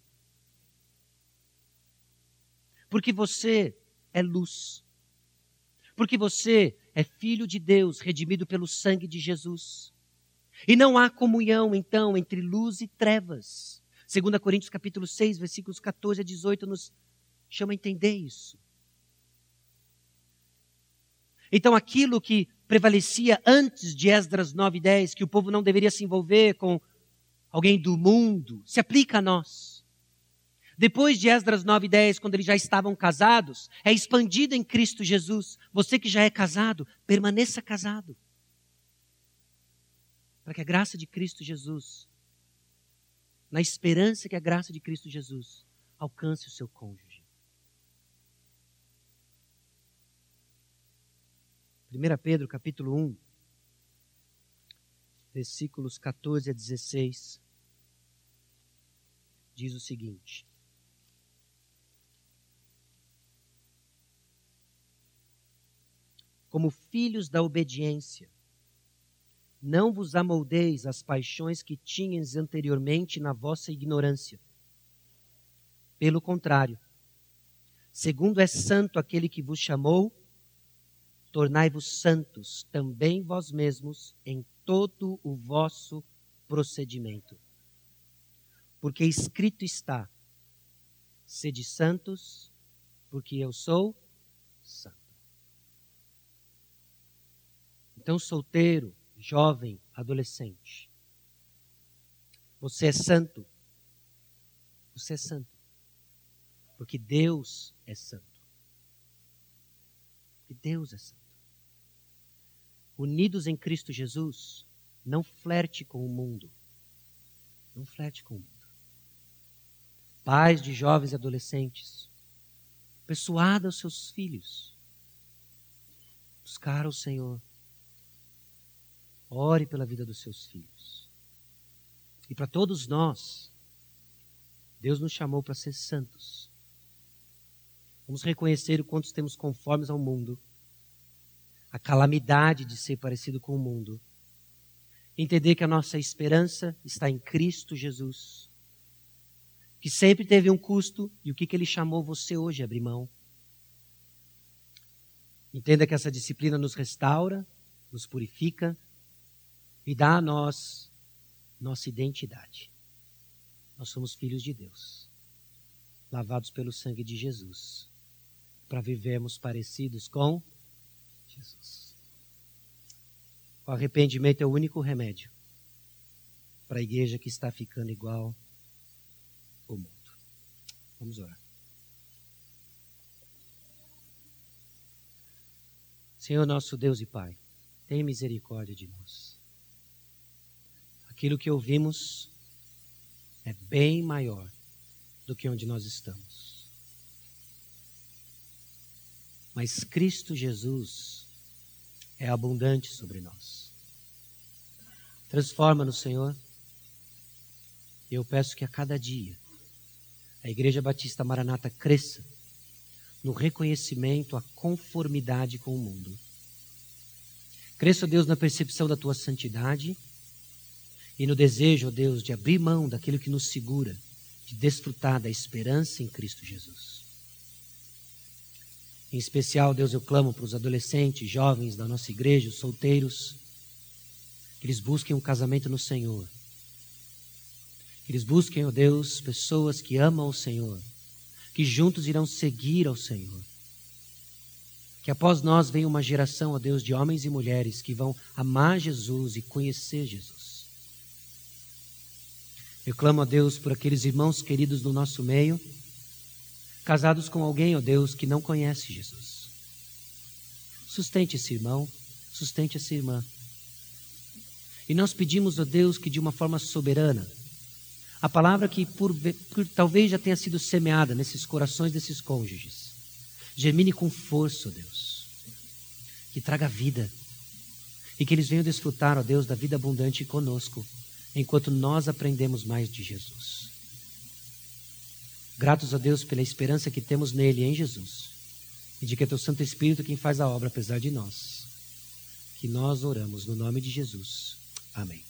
Porque você é luz. Porque você é filho de Deus, redimido pelo sangue de Jesus. E não há comunhão, então, entre luz e trevas. 2 Coríntios capítulo 6, versículos 14 a 18 nos chama a entender isso. Então aquilo que prevalecia antes de Esdras 9 e 10, que o povo não deveria se envolver com alguém do mundo, se aplica a nós. Depois de Esdras 9 e 10, quando eles já estavam casados, é expandido em Cristo Jesus. Você que já é casado, permaneça casado. Para que a graça de Cristo Jesus, na esperança que a graça de Cristo Jesus alcance o seu cônjuge. 1 Pedro capítulo 1, versículos 14 a 16, diz o seguinte: Como filhos da obediência, não vos amoldeis às paixões que tinhas anteriormente na vossa ignorância. Pelo contrário, segundo é santo aquele que vos chamou, tornai-vos santos também vós mesmos em todo o vosso procedimento. Porque escrito está: sede santos, porque eu sou santo. Então, solteiro, jovem, adolescente, você é santo. Você é santo. Porque Deus é santo. Porque Deus é santo unidos em Cristo Jesus, não flerte com o mundo. Não flerte com o mundo. Pais de jovens e adolescentes, persuada os seus filhos. Buscar o Senhor. Ore pela vida dos seus filhos. E para todos nós, Deus nos chamou para ser santos. Vamos reconhecer o quanto temos conformes ao mundo a calamidade de ser parecido com o mundo. Entender que a nossa esperança está em Cristo Jesus, que sempre teve um custo e o que, que Ele chamou você hoje a abrir mão. Entenda que essa disciplina nos restaura, nos purifica e dá a nós nossa identidade. Nós somos filhos de Deus, lavados pelo sangue de Jesus, para vivermos parecidos com Jesus. O arrependimento é o único remédio para a igreja que está ficando igual ao mundo. Vamos orar. Senhor nosso Deus e Pai, tenha misericórdia de nós. Aquilo que ouvimos é bem maior do que onde nós estamos. Mas Cristo Jesus é abundante sobre nós. Transforma-nos, Senhor. E eu peço que a cada dia a Igreja Batista Maranata cresça no reconhecimento, a conformidade com o mundo. Cresça, Deus, na percepção da tua santidade e no desejo, ó Deus, de abrir mão daquilo que nos segura, de desfrutar da esperança em Cristo Jesus. Em especial, Deus, eu clamo para os adolescentes, jovens da nossa igreja, os solteiros, que eles busquem um casamento no Senhor. Que eles busquem, ó Deus, pessoas que amam o Senhor, que juntos irão seguir ao Senhor. Que após nós venha uma geração, ó Deus, de homens e mulheres que vão amar Jesus e conhecer Jesus. Eu clamo a Deus por aqueles irmãos queridos do nosso meio casados com alguém, ó Deus, que não conhece Jesus. Sustente esse irmão, sustente essa irmã. E nós pedimos, ó Deus, que de uma forma soberana, a palavra que por, por, talvez já tenha sido semeada nesses corações desses cônjuges, germine com força, ó Deus, que traga vida e que eles venham desfrutar, ó Deus, da vida abundante conosco, enquanto nós aprendemos mais de Jesus. Gratos a Deus pela esperança que temos nele, em Jesus. E de que é teu Santo Espírito quem faz a obra apesar de nós. Que nós oramos no nome de Jesus. Amém.